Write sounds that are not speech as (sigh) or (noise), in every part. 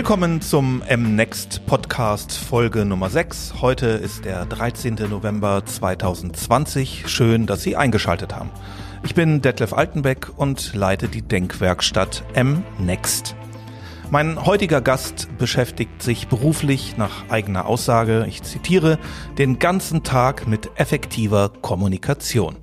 Willkommen zum M-Next Podcast Folge Nummer 6. Heute ist der 13. November 2020. Schön, dass Sie eingeschaltet haben. Ich bin Detlef Altenbeck und leite die Denkwerkstatt M-Next. Mein heutiger Gast beschäftigt sich beruflich nach eigener Aussage, ich zitiere, den ganzen Tag mit effektiver Kommunikation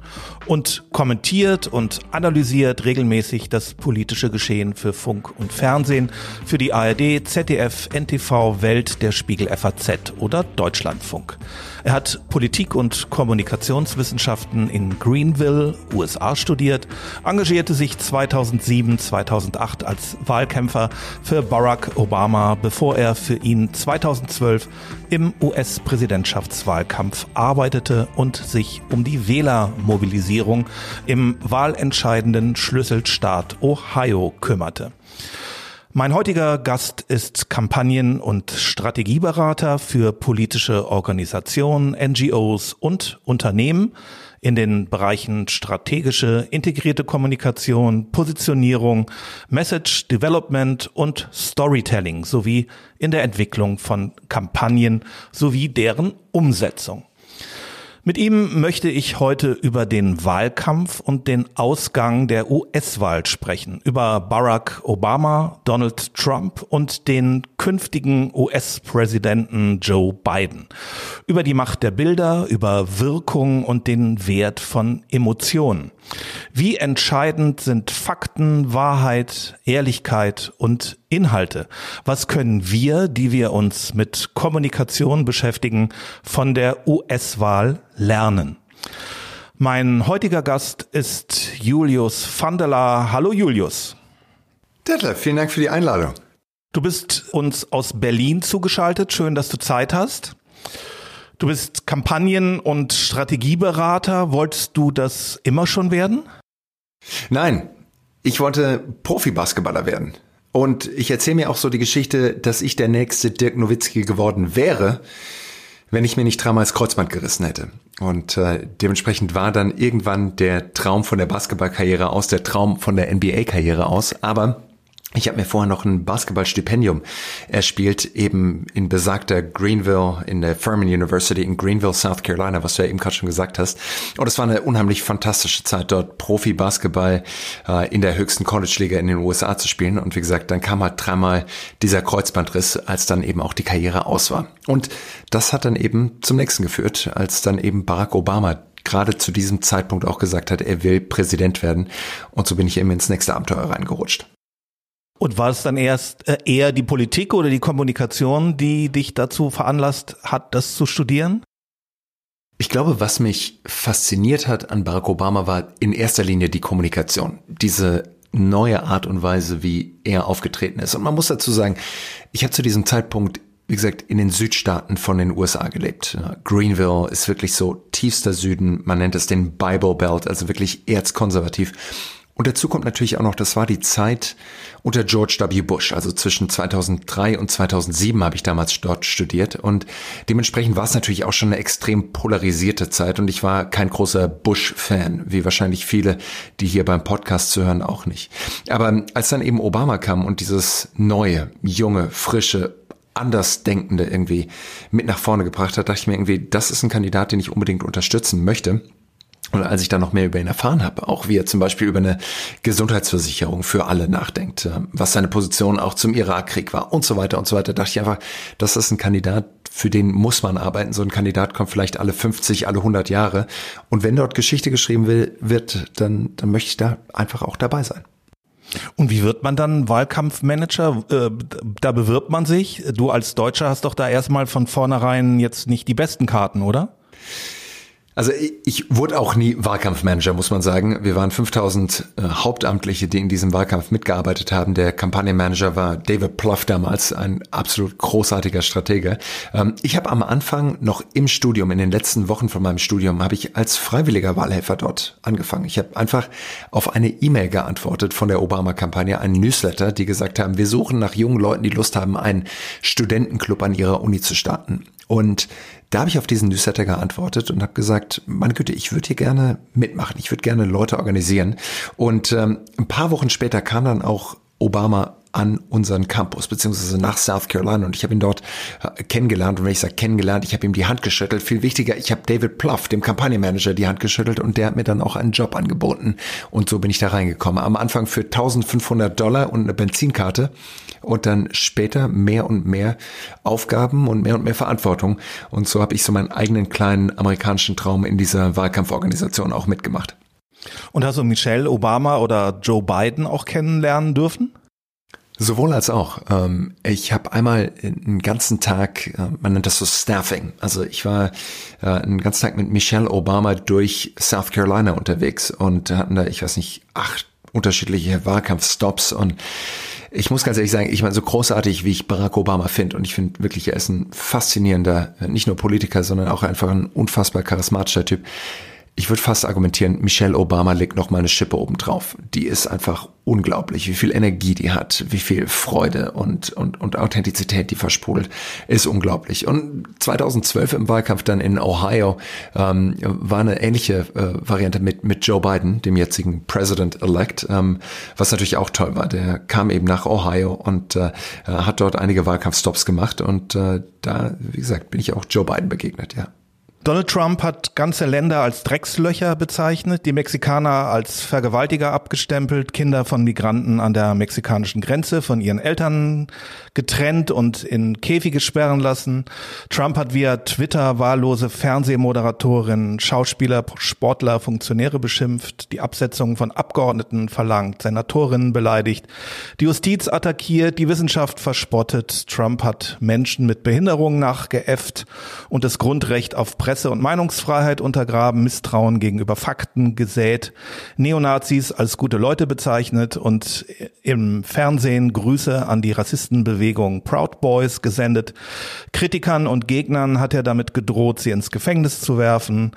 und kommentiert und analysiert regelmäßig das politische Geschehen für Funk und Fernsehen, für die ARD, ZDF, NTV, Welt, der Spiegel FAZ oder Deutschlandfunk. Er hat Politik- und Kommunikationswissenschaften in Greenville, USA studiert, engagierte sich 2007, 2008 als Wahlkämpfer für Barack Obama, bevor er für ihn 2012 im US-Präsidentschaftswahlkampf arbeitete und sich um die Wählermobilisierung im wahlentscheidenden Schlüsselstaat Ohio kümmerte. Mein heutiger Gast ist Kampagnen- und Strategieberater für politische Organisationen, NGOs und Unternehmen in den Bereichen strategische, integrierte Kommunikation, Positionierung, Message Development und Storytelling sowie in der Entwicklung von Kampagnen sowie deren Umsetzung. Mit ihm möchte ich heute über den Wahlkampf und den Ausgang der US-Wahl sprechen, über Barack Obama, Donald Trump und den künftigen US-Präsidenten Joe Biden, über die Macht der Bilder, über Wirkung und den Wert von Emotionen. Wie entscheidend sind Fakten, Wahrheit, Ehrlichkeit und Inhalte? Was können wir, die wir uns mit Kommunikation beschäftigen, von der US-Wahl lernen? Mein heutiger Gast ist Julius Vandela. Hallo Julius. Detlef, vielen Dank für die Einladung. Du bist uns aus Berlin zugeschaltet. Schön, dass du Zeit hast. Du bist Kampagnen- und Strategieberater. Wolltest du das immer schon werden? Nein, ich wollte Profi-Basketballer werden. Und ich erzähle mir auch so die Geschichte, dass ich der nächste Dirk Nowitzki geworden wäre, wenn ich mir nicht dreimal das Kreuzband gerissen hätte. Und äh, dementsprechend war dann irgendwann der Traum von der Basketballkarriere aus, der Traum von der NBA-Karriere aus. Aber ich habe mir vorher noch ein Basketballstipendium erspielt, eben in besagter Greenville, in der Furman University in Greenville, South Carolina, was du ja eben gerade schon gesagt hast. Und es war eine unheimlich fantastische Zeit, dort Profi-Basketball äh, in der höchsten College-Liga in den USA zu spielen. Und wie gesagt, dann kam halt dreimal dieser Kreuzbandriss, als dann eben auch die Karriere aus war. Und das hat dann eben zum nächsten geführt, als dann eben Barack Obama gerade zu diesem Zeitpunkt auch gesagt hat, er will Präsident werden. Und so bin ich eben ins nächste Abenteuer reingerutscht. Und war es dann erst äh, eher die Politik oder die Kommunikation, die dich dazu veranlasst hat, das zu studieren? Ich glaube, was mich fasziniert hat an Barack Obama war in erster Linie die Kommunikation. Diese neue Art und Weise, wie er aufgetreten ist. Und man muss dazu sagen, ich habe zu diesem Zeitpunkt, wie gesagt, in den Südstaaten von den USA gelebt. Greenville ist wirklich so tiefster Süden, man nennt es den Bible Belt, also wirklich erzkonservativ. Und dazu kommt natürlich auch noch, das war die Zeit unter George W. Bush, also zwischen 2003 und 2007 habe ich damals dort studiert und dementsprechend war es natürlich auch schon eine extrem polarisierte Zeit und ich war kein großer Bush-Fan, wie wahrscheinlich viele, die hier beim Podcast zu hören, auch nicht. Aber als dann eben Obama kam und dieses neue, junge, frische, andersdenkende irgendwie mit nach vorne gebracht hat, dachte ich mir irgendwie, das ist ein Kandidat, den ich unbedingt unterstützen möchte. Und als ich dann noch mehr über ihn erfahren habe, auch wie er zum Beispiel über eine Gesundheitsversicherung für alle nachdenkt, äh, was seine Position auch zum Irakkrieg war und so weiter und so weiter, dachte ich einfach, das ist ein Kandidat, für den muss man arbeiten. So ein Kandidat kommt vielleicht alle 50, alle 100 Jahre. Und wenn dort Geschichte geschrieben wird, dann, dann möchte ich da einfach auch dabei sein. Und wie wird man dann Wahlkampfmanager? Äh, da bewirbt man sich. Du als Deutscher hast doch da erstmal von vornherein jetzt nicht die besten Karten, oder? Also ich, wurde auch nie Wahlkampfmanager, muss man sagen. Wir waren 5000 äh, Hauptamtliche, die in diesem Wahlkampf mitgearbeitet haben. Der Kampagnenmanager war David Plough damals, ein absolut großartiger Stratege. Ähm, ich habe am Anfang noch im Studium, in den letzten Wochen von meinem Studium, habe ich als freiwilliger Wahlhelfer dort angefangen. Ich habe einfach auf eine E-Mail geantwortet von der Obama-Kampagne, einen Newsletter, die gesagt haben, wir suchen nach jungen Leuten, die Lust haben, einen Studentenclub an ihrer Uni zu starten. Und da habe ich auf diesen Newsletter geantwortet und habe gesagt, meine Güte, ich würde hier gerne mitmachen, ich würde gerne Leute organisieren. Und ähm, ein paar Wochen später kam dann auch Obama an unseren Campus, beziehungsweise nach South Carolina. Und ich habe ihn dort äh, kennengelernt. Und wenn ich sage kennengelernt, ich habe ihm die Hand geschüttelt. Viel wichtiger, ich habe David Pluff, dem Kampagnenmanager, die Hand geschüttelt und der hat mir dann auch einen Job angeboten. Und so bin ich da reingekommen. Am Anfang für 1500 Dollar und eine Benzinkarte und dann später mehr und mehr Aufgaben und mehr und mehr Verantwortung. Und so habe ich so meinen eigenen kleinen amerikanischen Traum in dieser Wahlkampforganisation auch mitgemacht. Und hast du Michelle Obama oder Joe Biden auch kennenlernen dürfen? Sowohl als auch. Ähm, ich habe einmal einen ganzen Tag, äh, man nennt das so Staffing. Also ich war äh, einen ganzen Tag mit Michelle Obama durch South Carolina unterwegs und hatten da, ich weiß nicht, acht unterschiedliche Wahlkampfstops und ich muss ganz ehrlich sagen, ich meine, so großartig, wie ich Barack Obama finde, und ich finde wirklich, er ist ein faszinierender, nicht nur Politiker, sondern auch einfach ein unfassbar charismatischer Typ ich würde fast argumentieren, Michelle Obama legt noch mal eine Schippe oben drauf. Die ist einfach unglaublich, wie viel Energie die hat, wie viel Freude und, und, und Authentizität die versprudelt, ist unglaublich. Und 2012 im Wahlkampf dann in Ohio ähm, war eine ähnliche äh, Variante mit, mit Joe Biden, dem jetzigen President-elect, ähm, was natürlich auch toll war. Der kam eben nach Ohio und äh, hat dort einige Wahlkampfstops gemacht und äh, da, wie gesagt, bin ich auch Joe Biden begegnet, ja. Donald Trump hat ganze Länder als Dreckslöcher bezeichnet, die Mexikaner als Vergewaltiger abgestempelt, Kinder von Migranten an der mexikanischen Grenze von ihren Eltern getrennt und in Käfige sperren lassen. Trump hat via Twitter wahllose Fernsehmoderatorinnen, Schauspieler, Sportler, Funktionäre beschimpft, die Absetzung von Abgeordneten verlangt, Senatorinnen beleidigt, die Justiz attackiert, die Wissenschaft verspottet. Trump hat Menschen mit Behinderungen nachgeäfft und das Grundrecht auf Presse Presse- und Meinungsfreiheit untergraben, Misstrauen gegenüber Fakten gesät, Neonazis als gute Leute bezeichnet und im Fernsehen Grüße an die Rassistenbewegung Proud Boys gesendet. Kritikern und Gegnern hat er damit gedroht, sie ins Gefängnis zu werfen.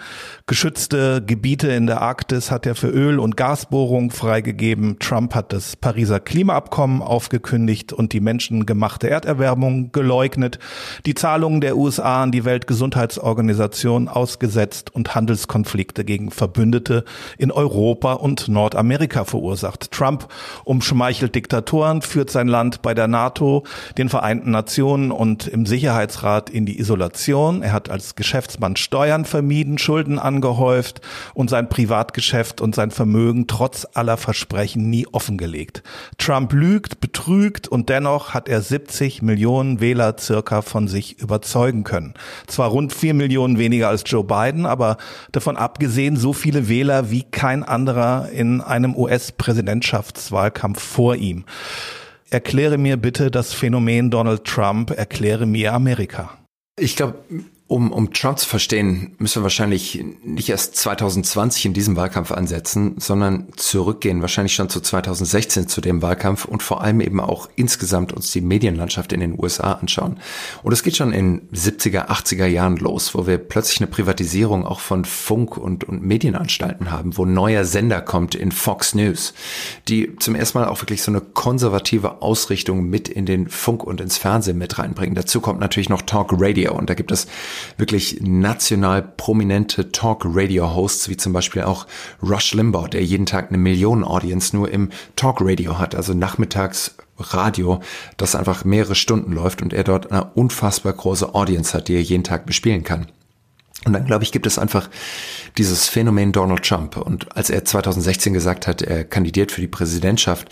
Geschützte Gebiete in der Arktis hat er für Öl- und Gasbohrung freigegeben. Trump hat das Pariser Klimaabkommen aufgekündigt und die menschengemachte Erderwärmung geleugnet. Die Zahlungen der USA an die Weltgesundheitsorganisation Sanktionen ausgesetzt und Handelskonflikte gegen Verbündete in Europa und Nordamerika verursacht. Trump umschmeichelt Diktatoren, führt sein Land bei der NATO, den Vereinten Nationen und im Sicherheitsrat in die Isolation. Er hat als Geschäftsmann Steuern vermieden, Schulden angehäuft und sein Privatgeschäft und sein Vermögen trotz aller Versprechen nie offengelegt. Trump lügt, betrügt und dennoch hat er 70 Millionen Wähler circa von sich überzeugen können. Zwar rund vier Millionen weniger weniger als Joe Biden, aber davon abgesehen so viele Wähler wie kein anderer in einem US-Präsidentschaftswahlkampf vor ihm. Erkläre mir bitte das Phänomen Donald Trump, erkläre mir Amerika. Ich glaube, um, um Trump zu verstehen, müssen wir wahrscheinlich nicht erst 2020 in diesem Wahlkampf ansetzen, sondern zurückgehen, wahrscheinlich schon zu 2016 zu dem Wahlkampf und vor allem eben auch insgesamt uns die Medienlandschaft in den USA anschauen. Und es geht schon in 70er, 80er Jahren los, wo wir plötzlich eine Privatisierung auch von Funk und, und Medienanstalten haben, wo neuer Sender kommt in Fox News, die zum ersten Mal auch wirklich so eine konservative Ausrichtung mit in den Funk und ins Fernsehen mit reinbringen. Dazu kommt natürlich noch Talk Radio und da gibt es wirklich national prominente Talk-Radio-Hosts, wie zum Beispiel auch Rush Limbaugh, der jeden Tag eine Millionen-Audience nur im Talk-Radio hat, also nachmittags Radio, das einfach mehrere Stunden läuft und er dort eine unfassbar große Audience hat, die er jeden Tag bespielen kann. Und dann, glaube ich, gibt es einfach dieses Phänomen Donald Trump. Und als er 2016 gesagt hat, er kandidiert für die Präsidentschaft,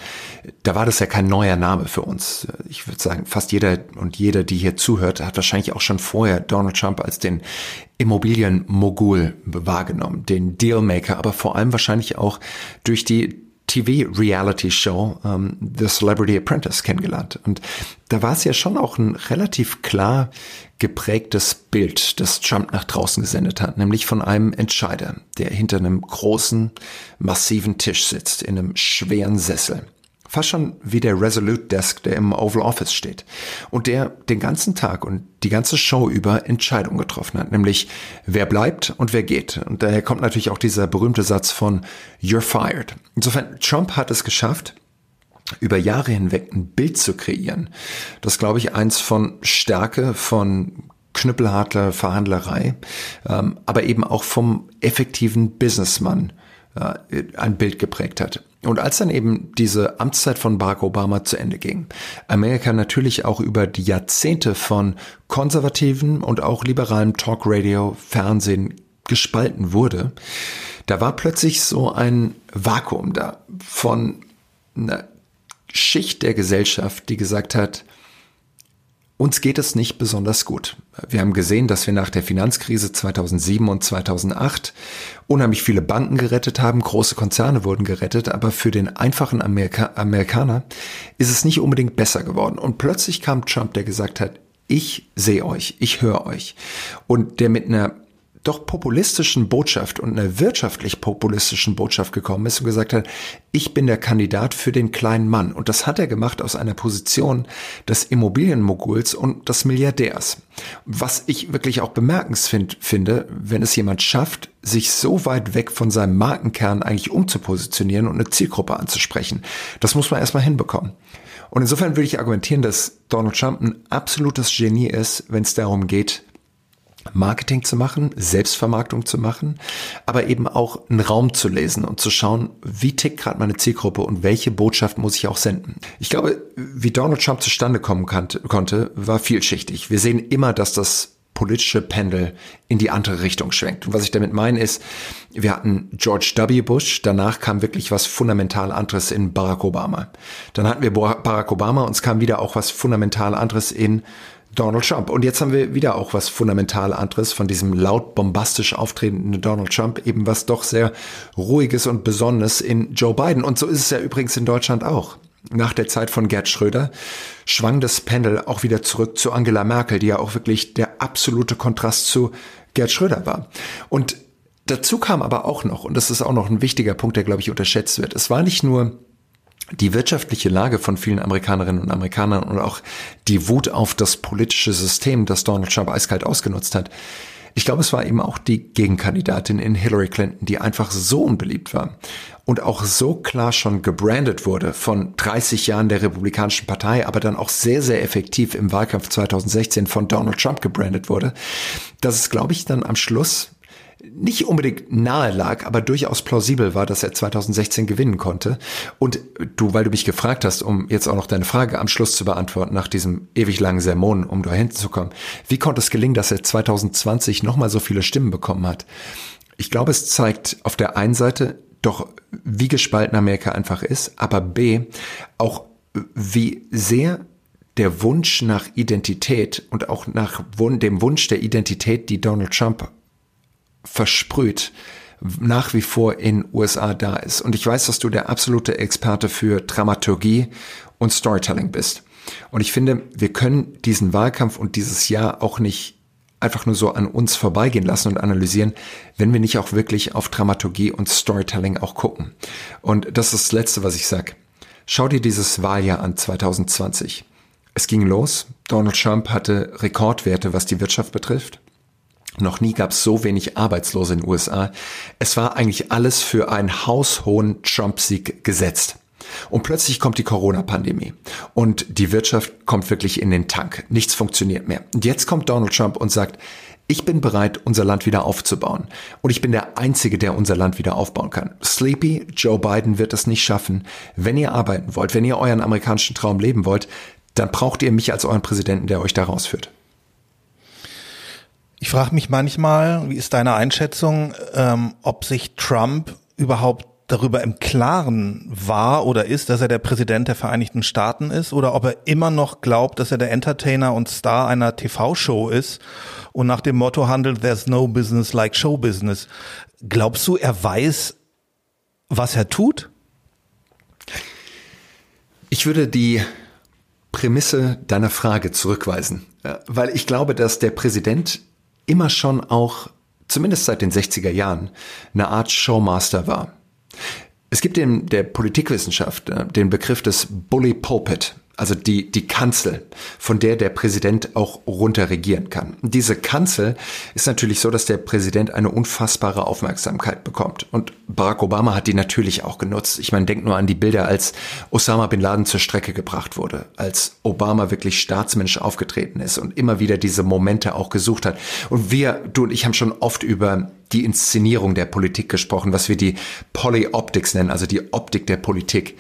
da war das ja kein neuer Name für uns. Ich würde sagen, fast jeder und jeder, die hier zuhört, hat wahrscheinlich auch schon vorher Donald Trump als den Immobilienmogul wahrgenommen, den Dealmaker, aber vor allem wahrscheinlich auch durch die TV-Reality-Show ähm, The Celebrity Apprentice kennengelernt. Und da war es ja schon auch ein relativ klar geprägtes Bild, das Trump nach draußen gesendet hat, nämlich von einem Entscheider, der hinter einem großen, massiven Tisch sitzt, in einem schweren Sessel Fast schon wie der Resolute Desk, der im Oval Office steht. Und der den ganzen Tag und die ganze Show über Entscheidungen getroffen hat, nämlich wer bleibt und wer geht. Und daher kommt natürlich auch dieser berühmte Satz von You're fired. Insofern, Trump hat es geschafft, über Jahre hinweg ein Bild zu kreieren. Das glaube ich eins von Stärke, von knüppelharter Verhandlerei, ähm, aber eben auch vom effektiven Businessman äh, ein Bild geprägt hat. Und als dann eben diese Amtszeit von Barack Obama zu Ende ging, Amerika natürlich auch über die Jahrzehnte von konservativen und auch liberalen Talkradio, Fernsehen gespalten wurde, da war plötzlich so ein Vakuum da von einer Schicht der Gesellschaft, die gesagt hat, uns geht es nicht besonders gut. Wir haben gesehen, dass wir nach der Finanzkrise 2007 und 2008 unheimlich viele Banken gerettet haben, große Konzerne wurden gerettet, aber für den einfachen Amerika Amerikaner ist es nicht unbedingt besser geworden. Und plötzlich kam Trump, der gesagt hat, ich sehe euch, ich höre euch. Und der mit einer doch populistischen Botschaft und einer wirtschaftlich populistischen Botschaft gekommen ist und gesagt hat, ich bin der Kandidat für den kleinen Mann. Und das hat er gemacht aus einer Position des Immobilienmoguls und des Milliardärs. Was ich wirklich auch bemerkenswert finde, wenn es jemand schafft, sich so weit weg von seinem Markenkern eigentlich umzupositionieren und eine Zielgruppe anzusprechen. Das muss man erstmal hinbekommen. Und insofern würde ich argumentieren, dass Donald Trump ein absolutes Genie ist, wenn es darum geht, Marketing zu machen, Selbstvermarktung zu machen, aber eben auch einen Raum zu lesen und zu schauen, wie tickt gerade meine Zielgruppe und welche Botschaft muss ich auch senden. Ich glaube, wie Donald Trump zustande kommen konnte, war vielschichtig. Wir sehen immer, dass das politische Pendel in die andere Richtung schwenkt. Und was ich damit meine ist, wir hatten George W. Bush, danach kam wirklich was fundamental anderes in Barack Obama. Dann hatten wir Barack Obama und es kam wieder auch was fundamental anderes in Donald Trump. Und jetzt haben wir wieder auch was fundamental anderes von diesem laut bombastisch auftretenden Donald Trump, eben was doch sehr ruhiges und besonnenes in Joe Biden. Und so ist es ja übrigens in Deutschland auch. Nach der Zeit von Gerd Schröder schwang das Pendel auch wieder zurück zu Angela Merkel, die ja auch wirklich der absolute Kontrast zu Gerd Schröder war. Und dazu kam aber auch noch, und das ist auch noch ein wichtiger Punkt, der, glaube ich, unterschätzt wird, es war nicht nur die wirtschaftliche Lage von vielen Amerikanerinnen und Amerikanern und auch die Wut auf das politische System, das Donald Trump eiskalt ausgenutzt hat. Ich glaube, es war eben auch die Gegenkandidatin in Hillary Clinton, die einfach so unbeliebt war und auch so klar schon gebrandet wurde von 30 Jahren der Republikanischen Partei, aber dann auch sehr, sehr effektiv im Wahlkampf 2016 von Donald Trump gebrandet wurde, dass es, glaube ich, dann am Schluss nicht unbedingt nahe lag, aber durchaus plausibel war, dass er 2016 gewinnen konnte. Und du, weil du mich gefragt hast, um jetzt auch noch deine Frage am Schluss zu beantworten, nach diesem ewig langen Sermon, um dahin zu kommen, wie konnte es gelingen, dass er 2020 nochmal so viele Stimmen bekommen hat? Ich glaube, es zeigt auf der einen Seite doch, wie gespalten Amerika einfach ist, aber B, auch wie sehr der Wunsch nach Identität und auch nach dem Wunsch der Identität, die Donald Trump versprüht nach wie vor in USA da ist. Und ich weiß, dass du der absolute Experte für Dramaturgie und Storytelling bist. Und ich finde, wir können diesen Wahlkampf und dieses Jahr auch nicht einfach nur so an uns vorbeigehen lassen und analysieren, wenn wir nicht auch wirklich auf Dramaturgie und Storytelling auch gucken. Und das ist das Letzte, was ich sag. Schau dir dieses Wahljahr an 2020. Es ging los. Donald Trump hatte Rekordwerte, was die Wirtschaft betrifft. Noch nie gab es so wenig Arbeitslose in den USA. Es war eigentlich alles für einen haushohen Trump-Sieg gesetzt. Und plötzlich kommt die Corona-Pandemie und die Wirtschaft kommt wirklich in den Tank. Nichts funktioniert mehr. Und jetzt kommt Donald Trump und sagt, ich bin bereit, unser Land wieder aufzubauen. Und ich bin der Einzige, der unser Land wieder aufbauen kann. Sleepy Joe Biden wird es nicht schaffen. Wenn ihr arbeiten wollt, wenn ihr euren amerikanischen Traum leben wollt, dann braucht ihr mich als euren Präsidenten, der euch da rausführt. Ich frage mich manchmal, wie ist deine Einschätzung, ähm, ob sich Trump überhaupt darüber im Klaren war oder ist, dass er der Präsident der Vereinigten Staaten ist oder ob er immer noch glaubt, dass er der Entertainer und Star einer TV-Show ist und nach dem Motto handelt, there's no business like show business. Glaubst du, er weiß, was er tut? Ich würde die Prämisse deiner Frage zurückweisen, weil ich glaube, dass der Präsident immer schon auch, zumindest seit den 60er Jahren, eine Art Showmaster war. Es gibt in der Politikwissenschaft äh, den Begriff des Bully Pulpit, also die, die Kanzel, von der der Präsident auch runter regieren kann. Diese Kanzel ist natürlich so, dass der Präsident eine unfassbare Aufmerksamkeit bekommt. Und Barack Obama hat die natürlich auch genutzt. Ich meine, denk nur an die Bilder, als Osama bin Laden zur Strecke gebracht wurde, als Obama wirklich staatsmännisch aufgetreten ist und immer wieder diese Momente auch gesucht hat. Und wir, du und ich haben schon oft über die Inszenierung der Politik gesprochen, was wir die Polyoptics nennen, also die Optik der Politik.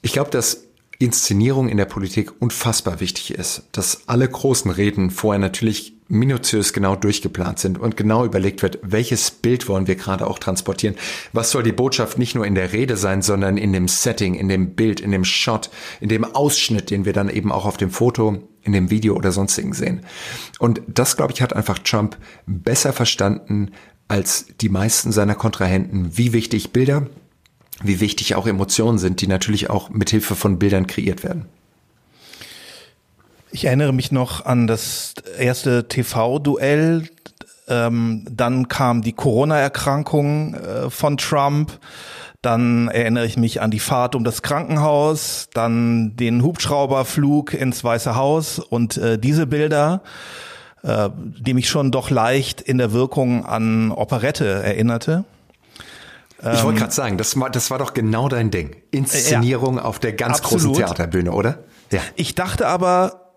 Ich glaube, dass Inszenierung in der Politik unfassbar wichtig ist, dass alle großen Reden vorher natürlich minutiös genau durchgeplant sind und genau überlegt wird, welches Bild wollen wir gerade auch transportieren. Was soll die Botschaft nicht nur in der Rede sein, sondern in dem Setting, in dem Bild, in dem Shot, in dem Ausschnitt, den wir dann eben auch auf dem Foto, in dem Video oder sonstigen sehen. Und das, glaube ich, hat einfach Trump besser verstanden als die meisten seiner Kontrahenten, wie wichtig Bilder, wie wichtig auch Emotionen sind, die natürlich auch mit Hilfe von Bildern kreiert werden. Ich erinnere mich noch an das erste TV-Duell. Ähm, dann kam die Corona-Erkrankung äh, von Trump. Dann erinnere ich mich an die Fahrt um das Krankenhaus, dann den Hubschrauberflug ins Weiße Haus und äh, diese Bilder, äh, die mich schon doch leicht in der Wirkung an Operette erinnerte. Ich wollte ähm, gerade sagen, das war, das war doch genau dein Ding. Inszenierung ja, auf der ganz absolut. großen Theaterbühne, oder? Ja. Ich dachte aber,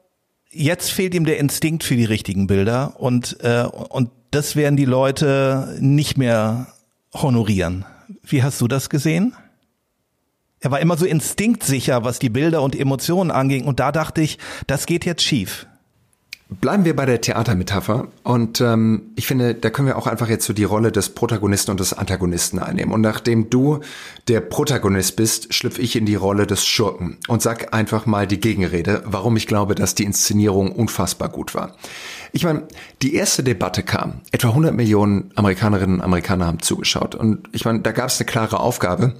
jetzt fehlt ihm der Instinkt für die richtigen Bilder und, äh, und das werden die Leute nicht mehr honorieren. Wie hast du das gesehen? Er war immer so instinktsicher, was die Bilder und Emotionen anging und da dachte ich, das geht jetzt schief. Bleiben wir bei der Theatermetapher und ähm, ich finde, da können wir auch einfach jetzt so die Rolle des Protagonisten und des Antagonisten einnehmen. Und nachdem du der Protagonist bist, schlüpfe ich in die Rolle des Schurken und sag einfach mal die Gegenrede, warum ich glaube, dass die Inszenierung unfassbar gut war. Ich meine, die erste Debatte kam, etwa 100 Millionen Amerikanerinnen und Amerikaner haben zugeschaut und ich meine, da gab es eine klare Aufgabe.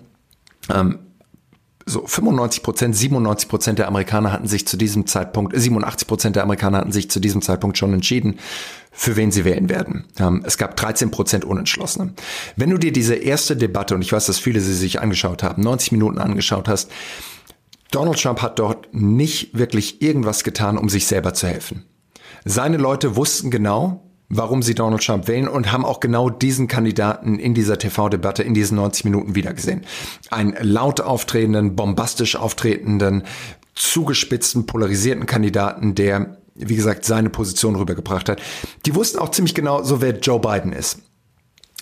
Ähm, so 95 Prozent, 97 Prozent der Amerikaner hatten sich zu diesem Zeitpunkt, 87 Prozent der Amerikaner hatten sich zu diesem Zeitpunkt schon entschieden, für wen sie wählen werden. Ähm, es gab 13 Prozent Unentschlossene. Wenn du dir diese erste Debatte, und ich weiß, dass viele sie sich angeschaut haben, 90 Minuten angeschaut hast, Donald Trump hat dort nicht wirklich irgendwas getan, um sich selber zu helfen. Seine Leute wussten genau, warum sie Donald Trump wählen und haben auch genau diesen Kandidaten in dieser TV-Debatte in diesen 90 Minuten wiedergesehen. Einen laut auftretenden, bombastisch auftretenden, zugespitzten, polarisierten Kandidaten, der wie gesagt, seine Position rübergebracht hat. Die wussten auch ziemlich genau, so wer Joe Biden ist.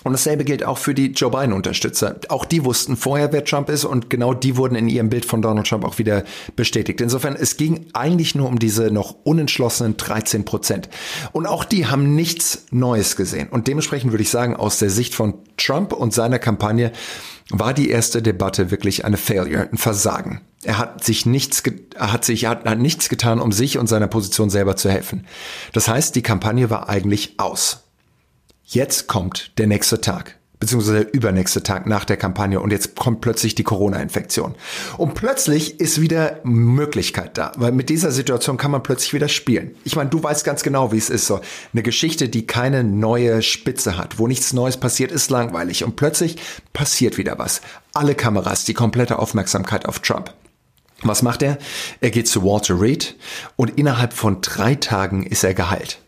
Und dasselbe gilt auch für die Joe Biden-Unterstützer. Auch die wussten vorher, wer Trump ist und genau die wurden in ihrem Bild von Donald Trump auch wieder bestätigt. Insofern, es ging eigentlich nur um diese noch unentschlossenen 13 Prozent. Und auch die haben nichts Neues gesehen. Und dementsprechend würde ich sagen, aus der Sicht von Trump und seiner Kampagne war die erste Debatte wirklich eine Failure, ein Versagen. Er hat sich nichts, er hat sich, er hat nichts getan, um sich und seiner Position selber zu helfen. Das heißt, die Kampagne war eigentlich aus. Jetzt kommt der nächste Tag, beziehungsweise der übernächste Tag nach der Kampagne und jetzt kommt plötzlich die Corona-Infektion. Und plötzlich ist wieder Möglichkeit da, weil mit dieser Situation kann man plötzlich wieder spielen. Ich meine, du weißt ganz genau, wie es ist so. Eine Geschichte, die keine neue Spitze hat, wo nichts Neues passiert, ist langweilig und plötzlich passiert wieder was. Alle Kameras, die komplette Aufmerksamkeit auf Trump. Was macht er? Er geht zu Walter Reed und innerhalb von drei Tagen ist er geheilt.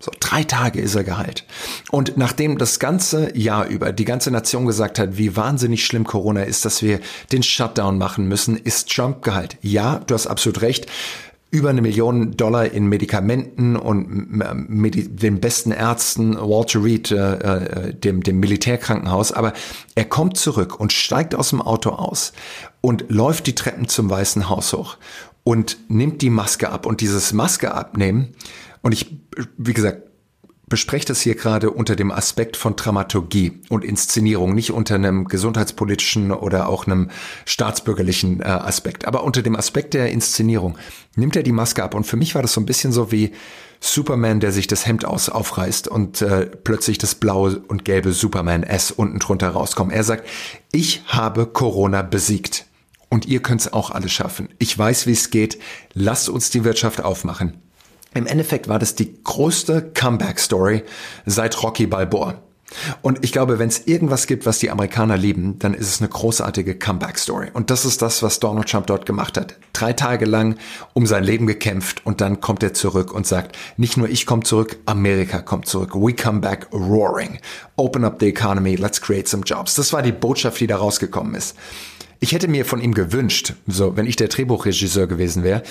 So, drei Tage ist er geheilt. Und nachdem das ganze Jahr über die ganze Nation gesagt hat, wie wahnsinnig schlimm Corona ist, dass wir den Shutdown machen müssen, ist Trump geheilt. Ja, du hast absolut recht. Über eine Million Dollar in Medikamenten und Medi den besten Ärzten, Walter Reed, äh, äh, dem, dem Militärkrankenhaus. Aber er kommt zurück und steigt aus dem Auto aus und läuft die Treppen zum Weißen Haus hoch und nimmt die Maske ab. Und dieses Maske abnehmen, und ich, wie gesagt, bespreche das hier gerade unter dem Aspekt von Dramaturgie und Inszenierung, nicht unter einem gesundheitspolitischen oder auch einem staatsbürgerlichen äh, Aspekt, aber unter dem Aspekt der Inszenierung nimmt er die Maske ab und für mich war das so ein bisschen so wie Superman, der sich das Hemd aus aufreißt und äh, plötzlich das blaue und gelbe Superman S unten drunter rauskommt. Er sagt, ich habe Corona besiegt und ihr könnt es auch alle schaffen. Ich weiß, wie es geht. Lasst uns die Wirtschaft aufmachen. Im Endeffekt war das die größte Comeback-Story seit Rocky Balboa. Und ich glaube, wenn es irgendwas gibt, was die Amerikaner lieben, dann ist es eine großartige Comeback-Story. Und das ist das, was Donald Trump dort gemacht hat. Drei Tage lang um sein Leben gekämpft und dann kommt er zurück und sagt, nicht nur ich komme zurück, Amerika kommt zurück. We come back roaring. Open up the economy, let's create some jobs. Das war die Botschaft, die da rausgekommen ist. Ich hätte mir von ihm gewünscht, so wenn ich der Drehbuchregisseur gewesen wäre,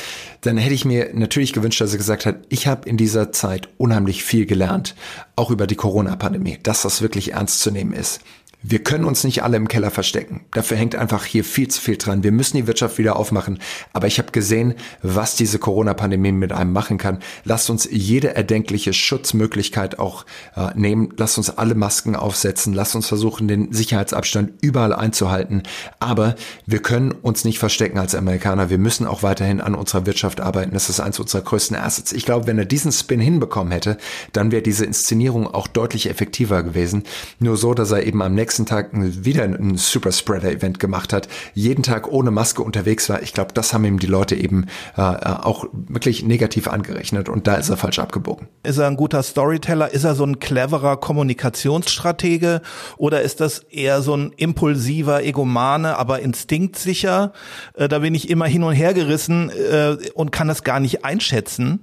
dann hätte ich mir natürlich gewünscht, dass er gesagt hat, ich habe in dieser Zeit unheimlich viel gelernt, auch über die Corona-Pandemie, dass das wirklich ernst zu nehmen ist. Wir können uns nicht alle im Keller verstecken. Dafür hängt einfach hier viel zu viel dran. Wir müssen die Wirtschaft wieder aufmachen. Aber ich habe gesehen, was diese Corona-Pandemie mit einem machen kann. Lasst uns jede erdenkliche Schutzmöglichkeit auch äh, nehmen. Lasst uns alle Masken aufsetzen. Lasst uns versuchen, den Sicherheitsabstand überall einzuhalten. Aber wir können uns nicht verstecken als Amerikaner. Wir müssen auch weiterhin an unserer Wirtschaft arbeiten. Das ist eins unserer größten Assets. Ich glaube, wenn er diesen Spin hinbekommen hätte, dann wäre diese Inszenierung auch deutlich effektiver gewesen. Nur so, dass er eben am nächsten nächsten Tag wieder ein Super Spreader Event gemacht hat, jeden Tag ohne Maske unterwegs war. Ich glaube, das haben ihm die Leute eben äh, auch wirklich negativ angerechnet und da ist er falsch abgebogen. Ist er ein guter Storyteller? Ist er so ein cleverer Kommunikationsstratege oder ist das eher so ein impulsiver Egomane, aber instinktsicher? Äh, da bin ich immer hin und her gerissen äh, und kann das gar nicht einschätzen.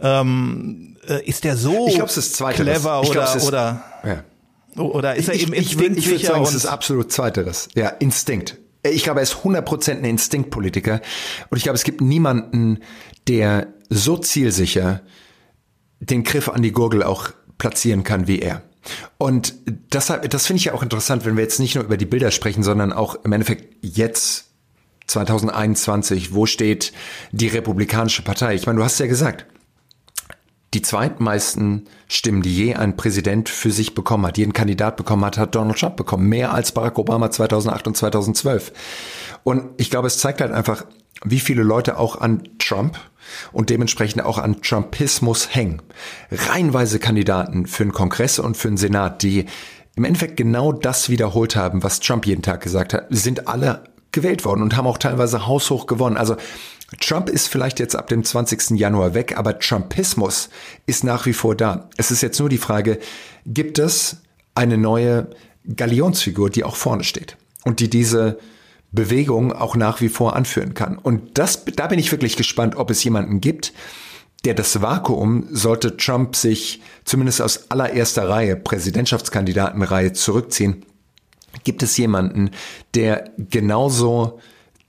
Ähm, äh, ist der so ich glaub, es ist clever ich oder, glaub, ist, oder? Ja. Oder ist er eben ich, ich, ich würde sagen, es ist absolut zweiteres. Ja, Instinkt. Ich glaube, er ist 100% ein Instinktpolitiker. Und ich glaube, es gibt niemanden, der so zielsicher den Griff an die Gurgel auch platzieren kann wie er. Und deshalb, das finde ich ja auch interessant, wenn wir jetzt nicht nur über die Bilder sprechen, sondern auch im Endeffekt jetzt 2021, wo steht die Republikanische Partei? Ich meine, du hast ja gesagt, die zweitmeisten Stimmen, die je ein Präsident für sich bekommen hat, jeden Kandidat bekommen hat, hat Donald Trump bekommen. Mehr als Barack Obama 2008 und 2012. Und ich glaube, es zeigt halt einfach, wie viele Leute auch an Trump und dementsprechend auch an Trumpismus hängen. Reihenweise Kandidaten für den Kongress und für den Senat, die im Endeffekt genau das wiederholt haben, was Trump jeden Tag gesagt hat, sind alle gewählt worden und haben auch teilweise haushoch gewonnen. Also Trump ist vielleicht jetzt ab dem 20. Januar weg, aber Trumpismus ist nach wie vor da. Es ist jetzt nur die Frage, gibt es eine neue Galionsfigur, die auch vorne steht und die diese Bewegung auch nach wie vor anführen kann. Und das, da bin ich wirklich gespannt, ob es jemanden gibt, der das Vakuum, sollte Trump sich zumindest aus allererster Reihe, Präsidentschaftskandidatenreihe zurückziehen, gibt es jemanden, der genauso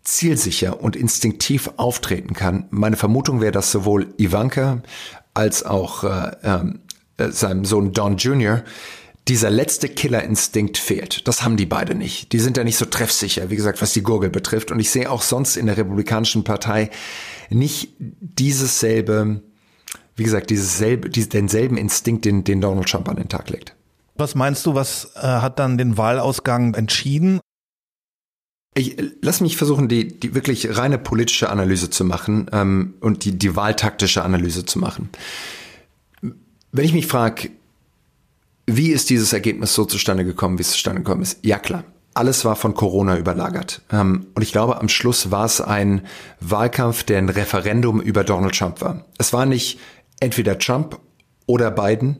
zielsicher und instinktiv auftreten kann. Meine Vermutung wäre, dass sowohl Ivanka als auch äh, äh, seinem Sohn Don Jr. dieser letzte Killerinstinkt fehlt. Das haben die beide nicht. Die sind ja nicht so treffsicher, wie gesagt, was die Gurgel betrifft. Und ich sehe auch sonst in der Republikanischen Partei nicht dieses selbe, wie gesagt, dieses selbe, diesen, denselben Instinkt, den, den Donald Trump an den Tag legt. Was meinst du, was äh, hat dann den Wahlausgang entschieden? Ich lass mich versuchen, die, die wirklich reine politische Analyse zu machen ähm, und die, die wahltaktische Analyse zu machen. Wenn ich mich frage, wie ist dieses Ergebnis so zustande gekommen, wie es zustande gekommen ist? Ja klar, alles war von Corona überlagert. Ähm, und ich glaube, am Schluss war es ein Wahlkampf, der ein Referendum über Donald Trump war. Es war nicht entweder Trump oder Biden.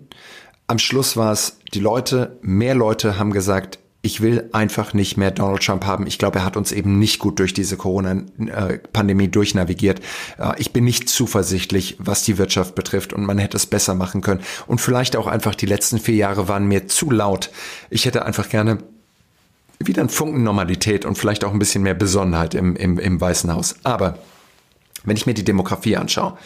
Am Schluss war es die Leute, mehr Leute haben gesagt, ich will einfach nicht mehr Donald Trump haben. Ich glaube, er hat uns eben nicht gut durch diese Corona-Pandemie durchnavigiert. Äh, ich bin nicht zuversichtlich, was die Wirtschaft betrifft und man hätte es besser machen können. Und vielleicht auch einfach die letzten vier Jahre waren mir zu laut. Ich hätte einfach gerne wieder einen Funken Normalität und vielleicht auch ein bisschen mehr Besonnenheit im, im, im Weißen Haus. Aber wenn ich mir die Demografie anschaue,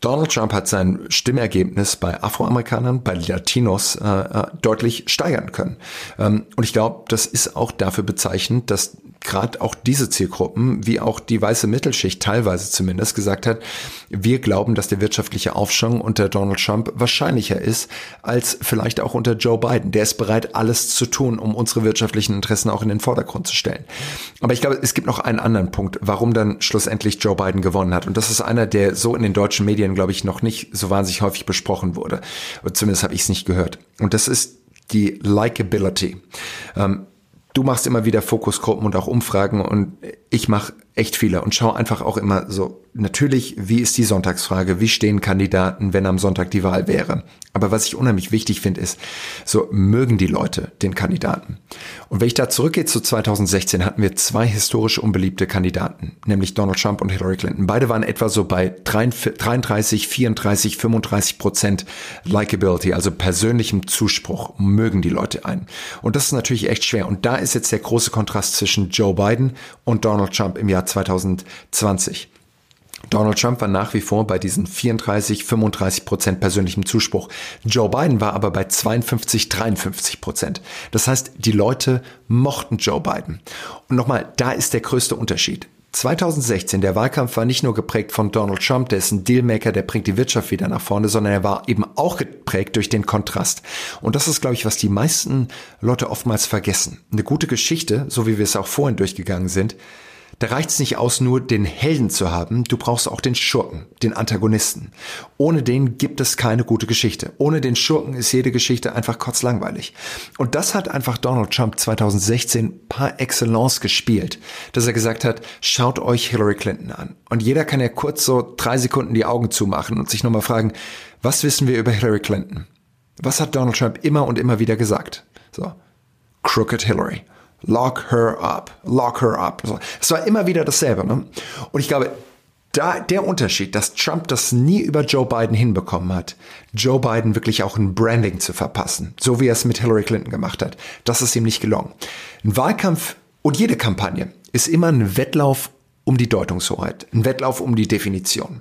Donald Trump hat sein Stimmergebnis bei Afroamerikanern, bei Latinos äh, äh deutlich steigern können. Ähm, und ich glaube, das ist auch dafür bezeichnend, dass gerade auch diese Zielgruppen, wie auch die weiße Mittelschicht teilweise zumindest gesagt hat, wir glauben, dass der wirtschaftliche Aufschwung unter Donald Trump wahrscheinlicher ist als vielleicht auch unter Joe Biden. Der ist bereit, alles zu tun, um unsere wirtschaftlichen Interessen auch in den Vordergrund zu stellen. Aber ich glaube, es gibt noch einen anderen Punkt, warum dann schlussendlich Joe Biden gewonnen hat. Und das ist einer, der so in den deutschen Medien, glaube ich, noch nicht so wahnsinnig häufig besprochen wurde. Zumindest habe ich es nicht gehört. Und das ist die Likability. Ähm, du machst immer wieder Fokusgruppen und auch Umfragen und ich mache echt viele und schaue einfach auch immer so natürlich, wie ist die Sonntagsfrage? Wie stehen Kandidaten, wenn am Sonntag die Wahl wäre? Aber was ich unheimlich wichtig finde, ist, so mögen die Leute den Kandidaten. Und wenn ich da zurückgehe zu 2016, hatten wir zwei historisch unbeliebte Kandidaten, nämlich Donald Trump und Hillary Clinton. Beide waren etwa so bei 33, 34, 35 Prozent Likability, also persönlichem Zuspruch, mögen die Leute ein. Und das ist natürlich echt schwer. Und da ist jetzt der große Kontrast zwischen Joe Biden und Donald Trump im Jahr 2020. Donald Trump war nach wie vor bei diesen 34, 35 Prozent persönlichem Zuspruch. Joe Biden war aber bei 52, 53 Prozent. Das heißt, die Leute mochten Joe Biden. Und nochmal, da ist der größte Unterschied. 2016, der Wahlkampf war nicht nur geprägt von Donald Trump, der ist ein Dealmaker, der bringt die Wirtschaft wieder nach vorne, sondern er war eben auch geprägt durch den Kontrast. Und das ist, glaube ich, was die meisten Leute oftmals vergessen. Eine gute Geschichte, so wie wir es auch vorhin durchgegangen sind, da reicht es nicht aus, nur den Helden zu haben, du brauchst auch den Schurken, den Antagonisten. Ohne den gibt es keine gute Geschichte. Ohne den Schurken ist jede Geschichte einfach kotzlangweilig. Und das hat einfach Donald Trump 2016 par excellence gespielt, dass er gesagt hat, schaut euch Hillary Clinton an. Und jeder kann ja kurz so drei Sekunden die Augen zumachen und sich nochmal fragen, was wissen wir über Hillary Clinton? Was hat Donald Trump immer und immer wieder gesagt? So, Crooked Hillary. Lock her up, lock her up. Es war immer wieder dasselbe. Ne? Und ich glaube, da der Unterschied, dass Trump das nie über Joe Biden hinbekommen hat, Joe Biden wirklich auch ein Branding zu verpassen, so wie er es mit Hillary Clinton gemacht hat, das ist ihm nicht gelungen. Ein Wahlkampf und jede Kampagne ist immer ein Wettlauf um die Deutungshoheit, ein Wettlauf um die Definition.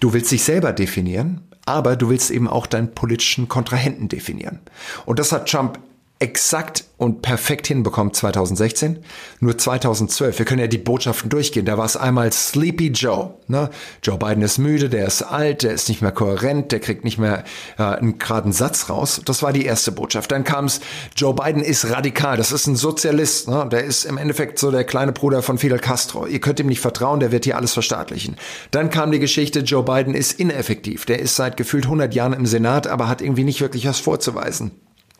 Du willst dich selber definieren, aber du willst eben auch deinen politischen Kontrahenten definieren. Und das hat Trump exakt und perfekt hinbekommt 2016. Nur 2012, wir können ja die Botschaften durchgehen. Da war es einmal Sleepy Joe. Ne? Joe Biden ist müde, der ist alt, der ist nicht mehr kohärent, der kriegt nicht mehr äh, einen geraden Satz raus. Das war die erste Botschaft. Dann kam es, Joe Biden ist radikal, das ist ein Sozialist. Ne? Der ist im Endeffekt so der kleine Bruder von Fidel Castro. Ihr könnt ihm nicht vertrauen, der wird hier alles verstaatlichen. Dann kam die Geschichte, Joe Biden ist ineffektiv. Der ist seit gefühlt 100 Jahren im Senat, aber hat irgendwie nicht wirklich was vorzuweisen.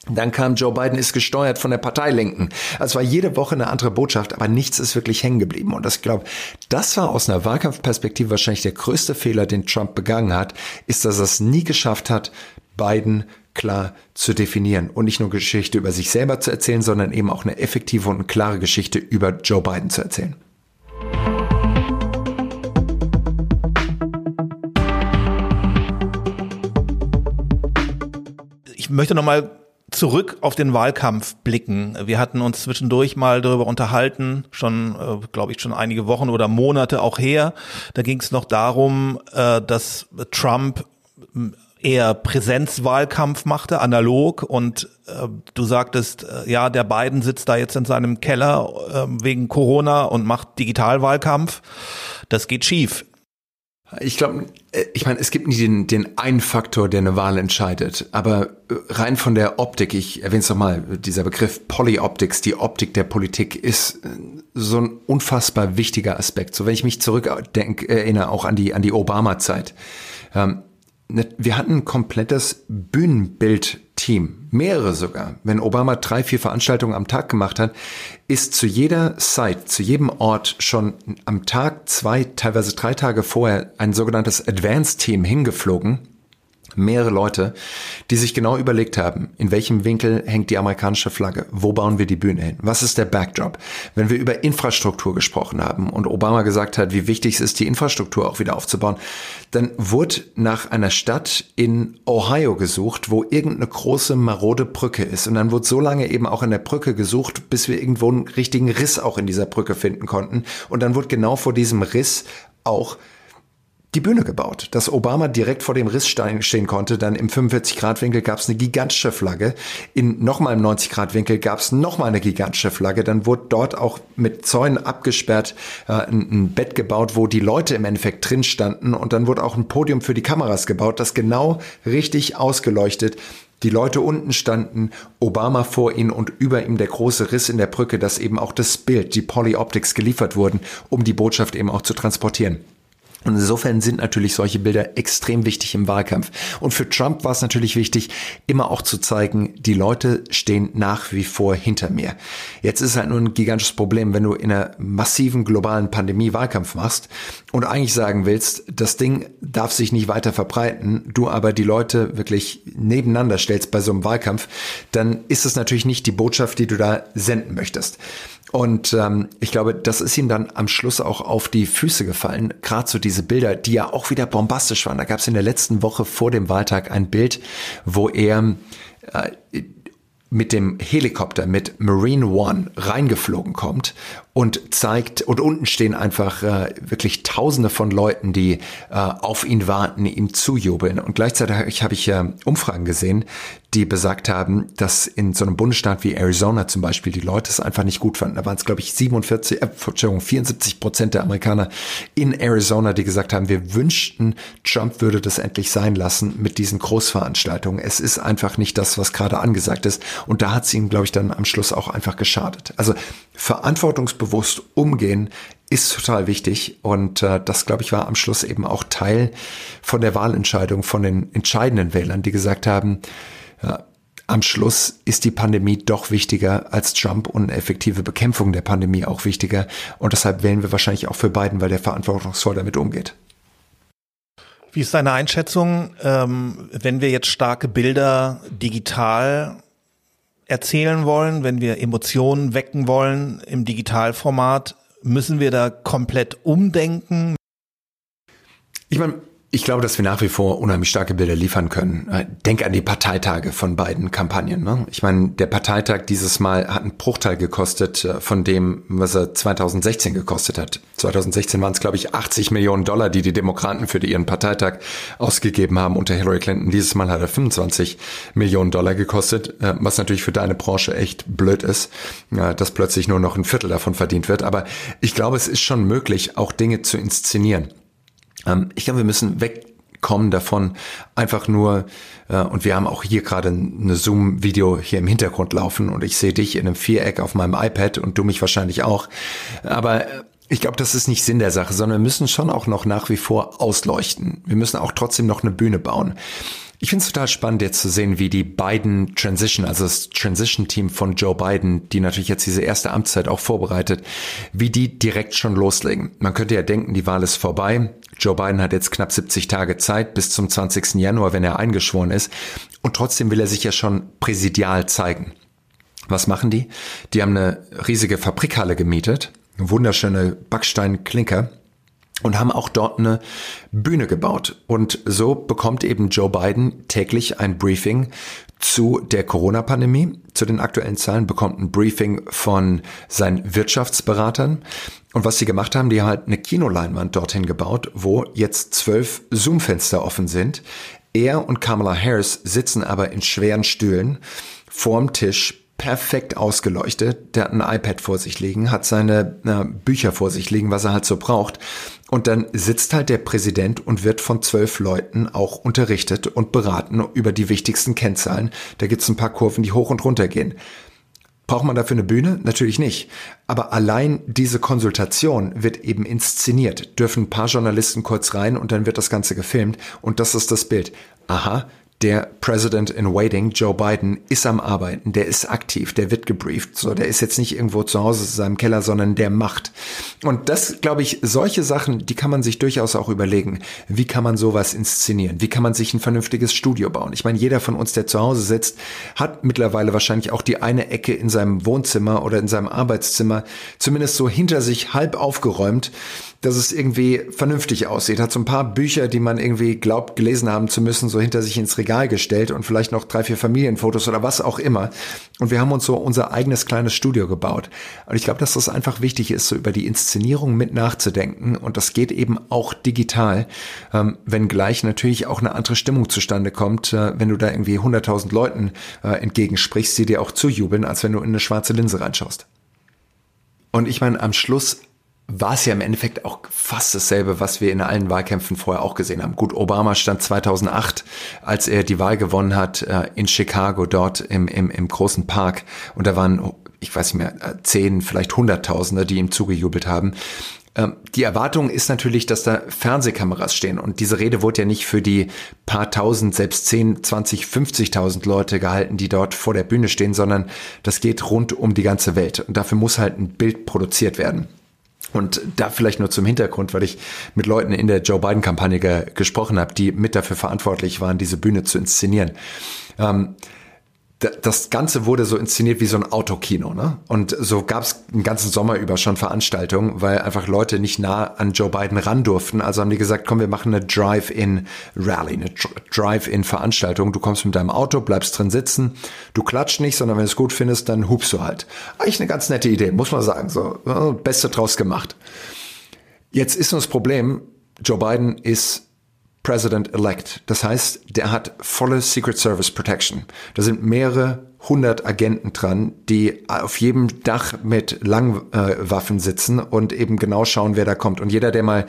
Dann kam Joe Biden ist gesteuert von der Parteilinken. Es war jede Woche eine andere Botschaft, aber nichts ist wirklich hängen geblieben. Und das glaube, das war aus einer Wahlkampfperspektive wahrscheinlich der größte Fehler, den Trump begangen hat, ist, dass er es nie geschafft hat, Biden klar zu definieren und nicht nur Geschichte über sich selber zu erzählen, sondern eben auch eine effektive und klare Geschichte über Joe Biden zu erzählen. Ich möchte noch mal zurück auf den Wahlkampf blicken. Wir hatten uns zwischendurch mal darüber unterhalten, schon, äh, glaube ich, schon einige Wochen oder Monate auch her. Da ging es noch darum, äh, dass Trump äh, eher Präsenzwahlkampf machte, analog. Und äh, du sagtest, äh, ja, der Biden sitzt da jetzt in seinem Keller äh, wegen Corona und macht Digitalwahlkampf. Das geht schief. Ich glaube, äh, ich meine, es gibt nie den, den einen Faktor, der eine Wahl entscheidet. Aber äh, rein von der Optik, ich erwähne es nochmal, dieser Begriff Polyoptics, die Optik der Politik, ist äh, so ein unfassbar wichtiger Aspekt. So wenn ich mich zurückdenke, erinnere auch an die, an die Obama-Zeit. Ähm, Ne, wir hatten ein komplettes Bühnenbild-Team, mehrere sogar. Wenn Obama drei, vier Veranstaltungen am Tag gemacht hat, ist zu jeder Site, zu jedem Ort schon am Tag zwei, teilweise drei Tage vorher ein sogenanntes Advanced-Team hingeflogen, mehrere Leute, die sich genau überlegt haben, in welchem Winkel hängt die amerikanische Flagge, wo bauen wir die Bühne hin, was ist der Backdrop. Wenn wir über Infrastruktur gesprochen haben und Obama gesagt hat, wie wichtig es ist, die Infrastruktur auch wieder aufzubauen, dann wurde nach einer Stadt in Ohio gesucht, wo irgendeine große marode Brücke ist. Und dann wurde so lange eben auch in der Brücke gesucht, bis wir irgendwo einen richtigen Riss auch in dieser Brücke finden konnten. Und dann wurde genau vor diesem Riss auch die Bühne gebaut, dass Obama direkt vor dem Riss stehen konnte. Dann im 45-Grad-Winkel gab es eine gigantische Flagge. In nochmal im 90-Grad-Winkel gab es nochmal eine gigantische Flagge. Dann wurde dort auch mit Zäunen abgesperrt äh, ein, ein, Bett gebaut, wo die Leute im Endeffekt drin standen. Und dann wurde auch ein Podium für die Kameras gebaut, das genau richtig ausgeleuchtet die Leute unten standen, Obama vor ihnen und über ihm der große Riss in der Brücke, dass eben auch das Bild, die Polyoptics geliefert wurden, um die Botschaft eben auch zu transportieren. Und insofern sind natürlich solche Bilder extrem wichtig im Wahlkampf. Und für Trump war es natürlich wichtig, immer auch zu zeigen, die Leute stehen nach wie vor hinter mir. Jetzt ist halt nur ein gigantisches Problem, wenn du in einer massiven globalen Pandemie Wahlkampf machst und eigentlich sagen willst, das Ding darf sich nicht weiter verbreiten, du aber die Leute wirklich nebeneinander stellst bei so einem Wahlkampf, dann ist es natürlich nicht die Botschaft, die du da senden möchtest. Und ähm, ich glaube, das ist ihm dann am Schluss auch auf die Füße gefallen. Gerade so diese Bilder, die ja auch wieder bombastisch waren. Da gab es in der letzten Woche vor dem Wahltag ein Bild, wo er äh, mit dem Helikopter, mit Marine One reingeflogen kommt und zeigt, und unten stehen einfach äh, wirklich Tausende von Leuten, die äh, auf ihn warten, ihm zujubeln. Und gleichzeitig habe ich äh, Umfragen gesehen, die besagt haben, dass in so einem Bundesstaat wie Arizona zum Beispiel die Leute es einfach nicht gut fanden. Da waren es, glaube ich, 47, äh, Entschuldigung, 74 Prozent der Amerikaner in Arizona, die gesagt haben, wir wünschten, Trump würde das endlich sein lassen mit diesen Großveranstaltungen. Es ist einfach nicht das, was gerade angesagt ist. Und da hat es ihm, glaube ich, dann am Schluss auch einfach geschadet. Also verantwortungsbewusst umgehen ist total wichtig und äh, das, glaube ich, war am Schluss eben auch Teil von der Wahlentscheidung von den entscheidenden Wählern, die gesagt haben, ja, am Schluss ist die Pandemie doch wichtiger als Trump und effektive Bekämpfung der Pandemie auch wichtiger. Und deshalb wählen wir wahrscheinlich auch für Biden, weil der verantwortungsvoll damit umgeht. Wie ist deine Einschätzung, ähm, wenn wir jetzt starke Bilder digital erzählen wollen, wenn wir Emotionen wecken wollen im Digitalformat, müssen wir da komplett umdenken? Ich meine, ich glaube, dass wir nach wie vor unheimlich starke Bilder liefern können. Äh, denk an die Parteitage von beiden Kampagnen. Ne? Ich meine, der Parteitag dieses Mal hat einen Bruchteil gekostet äh, von dem, was er 2016 gekostet hat. 2016 waren es, glaube ich, 80 Millionen Dollar, die die Demokraten für ihren Parteitag ausgegeben haben unter Hillary Clinton. Dieses Mal hat er 25 Millionen Dollar gekostet, äh, was natürlich für deine Branche echt blöd ist, dass plötzlich nur noch ein Viertel davon verdient wird. Aber ich glaube, es ist schon möglich, auch Dinge zu inszenieren. Ähm, ich glaube, wir müssen wegkommen davon, einfach nur, äh, und wir haben auch hier gerade eine Zoom-Video hier im Hintergrund laufen und ich sehe dich in einem Viereck auf meinem iPad und du mich wahrscheinlich auch. Aber äh, ich glaube, das ist nicht Sinn der Sache, sondern wir müssen schon auch noch nach wie vor ausleuchten. Wir müssen auch trotzdem noch eine Bühne bauen. Ich finde es total spannend jetzt zu sehen, wie die beiden Transition, also das Transition-Team von Joe Biden, die natürlich jetzt diese erste Amtszeit auch vorbereitet, wie die direkt schon loslegen. Man könnte ja denken, die Wahl ist vorbei. Joe Biden hat jetzt knapp 70 Tage Zeit bis zum 20. Januar, wenn er eingeschworen ist. Und trotzdem will er sich ja schon präsidial zeigen. Was machen die? Die haben eine riesige Fabrikhalle gemietet, wunderschöne Backsteinklinker und haben auch dort eine Bühne gebaut. Und so bekommt eben Joe Biden täglich ein Briefing zu der Corona-Pandemie, zu den aktuellen Zahlen, bekommt ein Briefing von seinen Wirtschaftsberatern. Und was sie gemacht haben, die haben halt eine Kinoleinwand dorthin gebaut, wo jetzt zwölf Zoom-Fenster offen sind. Er und Kamala Harris sitzen aber in schweren Stühlen vorm Tisch perfekt ausgeleuchtet. Der hat ein iPad vor sich liegen, hat seine äh, Bücher vor sich liegen, was er halt so braucht. Und dann sitzt halt der Präsident und wird von zwölf Leuten auch unterrichtet und beraten über die wichtigsten Kennzahlen. Da gibt's ein paar Kurven, die hoch und runter gehen. Braucht man dafür eine Bühne? Natürlich nicht. Aber allein diese Konsultation wird eben inszeniert. Dürfen ein paar Journalisten kurz rein und dann wird das Ganze gefilmt und das ist das Bild. Aha, der President in Waiting, Joe Biden, ist am Arbeiten, der ist aktiv, der wird gebrieft. So, der ist jetzt nicht irgendwo zu Hause in seinem Keller, sondern der macht. Und das, glaube ich, solche Sachen, die kann man sich durchaus auch überlegen. Wie kann man sowas inszenieren? Wie kann man sich ein vernünftiges Studio bauen? Ich meine, jeder von uns, der zu Hause sitzt, hat mittlerweile wahrscheinlich auch die eine Ecke in seinem Wohnzimmer oder in seinem Arbeitszimmer zumindest so hinter sich halb aufgeräumt dass es irgendwie vernünftig aussieht. Hat so ein paar Bücher, die man irgendwie glaubt, gelesen haben zu müssen, so hinter sich ins Regal gestellt und vielleicht noch drei, vier Familienfotos oder was auch immer. Und wir haben uns so unser eigenes kleines Studio gebaut. Und ich glaube, dass das einfach wichtig ist, so über die Inszenierung mit nachzudenken. Und das geht eben auch digital, ähm, wenn gleich natürlich auch eine andere Stimmung zustande kommt, äh, wenn du da irgendwie 100.000 Leuten äh, entgegensprichst, die dir auch zujubeln, als wenn du in eine schwarze Linse reinschaust. Und ich meine, am Schluss war es ja im Endeffekt auch fast dasselbe, was wir in allen Wahlkämpfen vorher auch gesehen haben. Gut, Obama stand 2008, als er die Wahl gewonnen hat, äh, in Chicago, dort im, im, im großen Park. Und da waren, ich weiß nicht mehr, zehn, vielleicht Hunderttausende, die ihm zugejubelt haben. Ähm, die Erwartung ist natürlich, dass da Fernsehkameras stehen. Und diese Rede wurde ja nicht für die paar tausend, selbst 10, 20, 50.000 Leute gehalten, die dort vor der Bühne stehen, sondern das geht rund um die ganze Welt. Und dafür muss halt ein Bild produziert werden. Und da vielleicht nur zum Hintergrund, weil ich mit Leuten in der Joe Biden-Kampagne ge gesprochen habe, die mit dafür verantwortlich waren, diese Bühne zu inszenieren. Ähm, das Ganze wurde so inszeniert wie so ein Autokino, ne? Und so gab es den ganzen Sommer über schon Veranstaltungen, weil einfach Leute nicht nah an Joe Biden ran durften. Also haben die gesagt, komm, wir machen eine Drive-in-Rally, eine Drive-in-Veranstaltung. Du kommst mit deinem Auto, bleibst drin sitzen, du klatscht nicht, sondern wenn du es gut findest, dann hupst du halt. Eigentlich eine ganz nette Idee, muss man sagen. So, Beste draus gemacht. Jetzt ist nur das Problem, Joe Biden ist President-elect. Das heißt, der hat volle Secret Service Protection. Da sind mehrere hundert Agenten dran, die auf jedem Dach mit Langwaffen sitzen und eben genau schauen, wer da kommt. Und jeder, der mal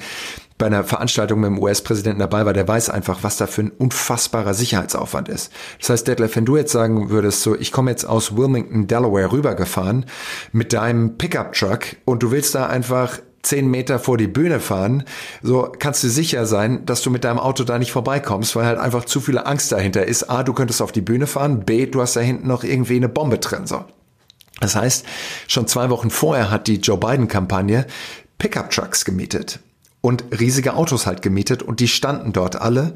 bei einer Veranstaltung mit dem US-Präsidenten dabei war, der weiß einfach, was da für ein unfassbarer Sicherheitsaufwand ist. Das heißt, Detlef, wenn du jetzt sagen würdest, so, ich komme jetzt aus Wilmington, Delaware rübergefahren mit deinem Pickup-Truck und du willst da einfach zehn Meter vor die Bühne fahren, so kannst du sicher sein, dass du mit deinem Auto da nicht vorbeikommst, weil halt einfach zu viele Angst dahinter ist. A, du könntest auf die Bühne fahren, B, du hast da hinten noch irgendwie eine Bombe drin, so. Das heißt, schon zwei Wochen vorher hat die Joe Biden Kampagne Pickup Trucks gemietet und riesige Autos halt gemietet und die standen dort alle.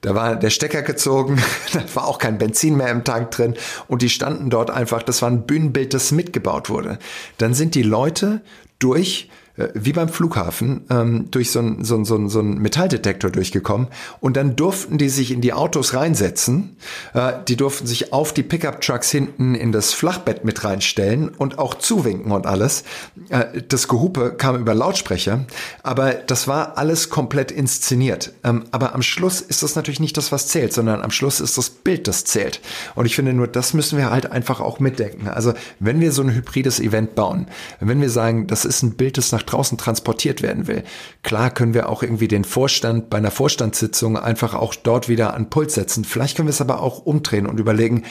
Da war der Stecker gezogen, (laughs) da war auch kein Benzin mehr im Tank drin und die standen dort einfach, das war ein Bühnenbild, das mitgebaut wurde. Dann sind die Leute durch wie beim Flughafen ähm, durch so einen so so so ein Metalldetektor durchgekommen und dann durften die sich in die Autos reinsetzen. Äh, die durften sich auf die Pickup-Trucks hinten in das Flachbett mit reinstellen und auch zuwinken und alles. Äh, das Gehupe kam über Lautsprecher, aber das war alles komplett inszeniert. Ähm, aber am Schluss ist das natürlich nicht das, was zählt, sondern am Schluss ist das Bild, das zählt. Und ich finde nur, das müssen wir halt einfach auch mitdenken. Also wenn wir so ein hybrides Event bauen, wenn wir sagen, das ist ein Bild, das nach draußen transportiert werden will. Klar können wir auch irgendwie den Vorstand bei einer Vorstandssitzung einfach auch dort wieder an Puls setzen. Vielleicht können wir es aber auch umdrehen und überlegen,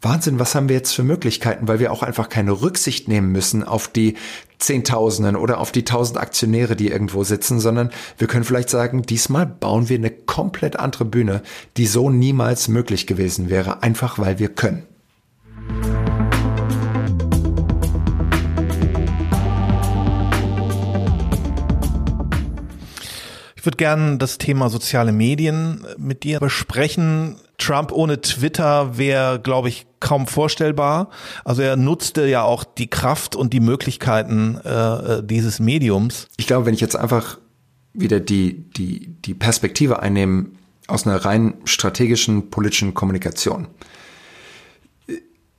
Wahnsinn, was haben wir jetzt für Möglichkeiten, weil wir auch einfach keine Rücksicht nehmen müssen auf die Zehntausenden oder auf die tausend Aktionäre, die irgendwo sitzen, sondern wir können vielleicht sagen, diesmal bauen wir eine komplett andere Bühne, die so niemals möglich gewesen wäre, einfach weil wir können. Würde gerne das Thema soziale Medien mit dir besprechen. Trump ohne Twitter wäre, glaube ich, kaum vorstellbar. Also er nutzte ja auch die Kraft und die Möglichkeiten äh, dieses Mediums. Ich glaube, wenn ich jetzt einfach wieder die, die, die Perspektive einnehme aus einer rein strategischen politischen Kommunikation,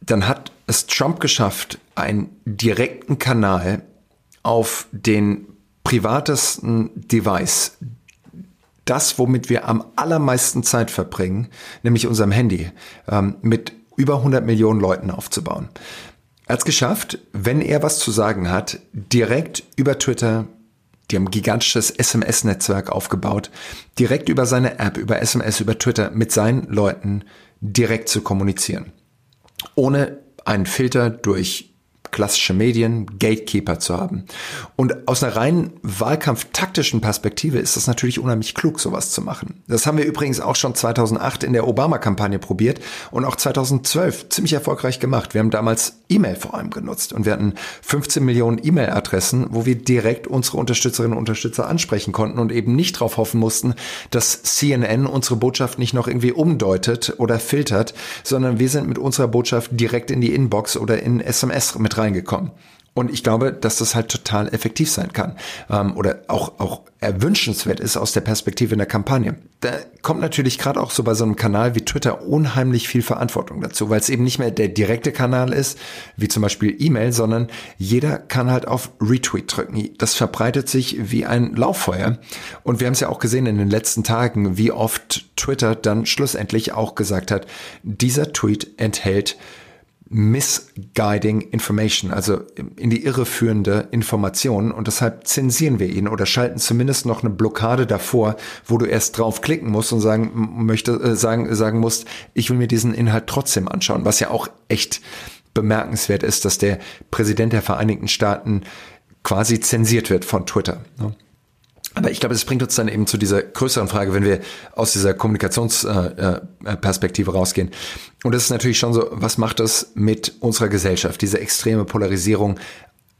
dann hat es Trump geschafft, einen direkten Kanal auf den privatesten Device das, womit wir am allermeisten Zeit verbringen, nämlich unserem Handy, ähm, mit über 100 Millionen Leuten aufzubauen. Er hat es geschafft, wenn er was zu sagen hat, direkt über Twitter, die haben ein gigantisches SMS-Netzwerk aufgebaut, direkt über seine App, über SMS, über Twitter mit seinen Leuten direkt zu kommunizieren. Ohne einen Filter durch klassische Medien, Gatekeeper zu haben. Und aus einer rein wahlkampftaktischen Perspektive ist es natürlich unheimlich klug, sowas zu machen. Das haben wir übrigens auch schon 2008 in der Obama-Kampagne probiert und auch 2012 ziemlich erfolgreich gemacht. Wir haben damals E-Mail vor allem genutzt und wir hatten 15 Millionen E-Mail-Adressen, wo wir direkt unsere Unterstützerinnen und Unterstützer ansprechen konnten und eben nicht darauf hoffen mussten, dass CNN unsere Botschaft nicht noch irgendwie umdeutet oder filtert, sondern wir sind mit unserer Botschaft direkt in die Inbox oder in SMS mit reingekommen. Und ich glaube, dass das halt total effektiv sein kann ähm, oder auch, auch erwünschenswert ist aus der Perspektive in der Kampagne. Da kommt natürlich gerade auch so bei so einem Kanal wie Twitter unheimlich viel Verantwortung dazu, weil es eben nicht mehr der direkte Kanal ist, wie zum Beispiel E-Mail, sondern jeder kann halt auf Retweet drücken. Das verbreitet sich wie ein Lauffeuer. Und wir haben es ja auch gesehen in den letzten Tagen, wie oft Twitter dann schlussendlich auch gesagt hat, dieser Tweet enthält misguiding information, also in die Irre führende Informationen und deshalb zensieren wir ihn oder schalten zumindest noch eine Blockade davor, wo du erst drauf klicken musst und sagen möchte äh, sagen sagen musst, ich will mir diesen Inhalt trotzdem anschauen, was ja auch echt bemerkenswert ist, dass der Präsident der Vereinigten Staaten quasi zensiert wird von Twitter. Ne? Aber ich glaube, das bringt uns dann eben zu dieser größeren Frage, wenn wir aus dieser Kommunikationsperspektive rausgehen. Und das ist natürlich schon so, was macht das mit unserer Gesellschaft, diese extreme Polarisierung,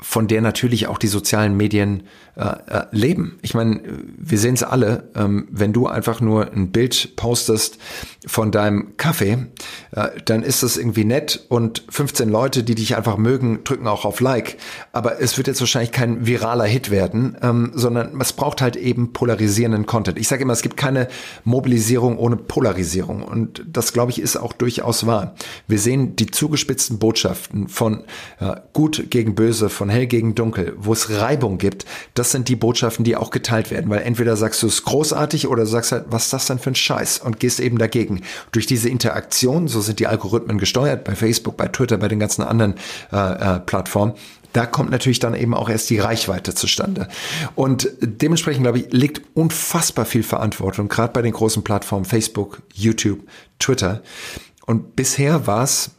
von der natürlich auch die sozialen Medien äh, äh, leben. Ich meine, wir sehen es alle, ähm, wenn du einfach nur ein Bild postest von deinem Kaffee, äh, dann ist das irgendwie nett und 15 Leute, die dich einfach mögen, drücken auch auf Like. Aber es wird jetzt wahrscheinlich kein viraler Hit werden, ähm, sondern es braucht halt eben polarisierenden Content. Ich sage immer, es gibt keine Mobilisierung ohne Polarisierung und das, glaube ich, ist auch durchaus wahr. Wir sehen die zugespitzten Botschaften von äh, gut gegen böse, von hell gegen dunkel, wo es Reibung gibt, das sind die Botschaften, die auch geteilt werden, weil entweder sagst du es großartig oder sagst halt, was ist das denn für ein Scheiß und gehst eben dagegen. Durch diese Interaktion, so sind die Algorithmen gesteuert, bei Facebook, bei Twitter, bei den ganzen anderen äh, äh, Plattformen, da kommt natürlich dann eben auch erst die Reichweite zustande. Und dementsprechend, glaube ich, liegt unfassbar viel Verantwortung, gerade bei den großen Plattformen Facebook, YouTube, Twitter. Und bisher war es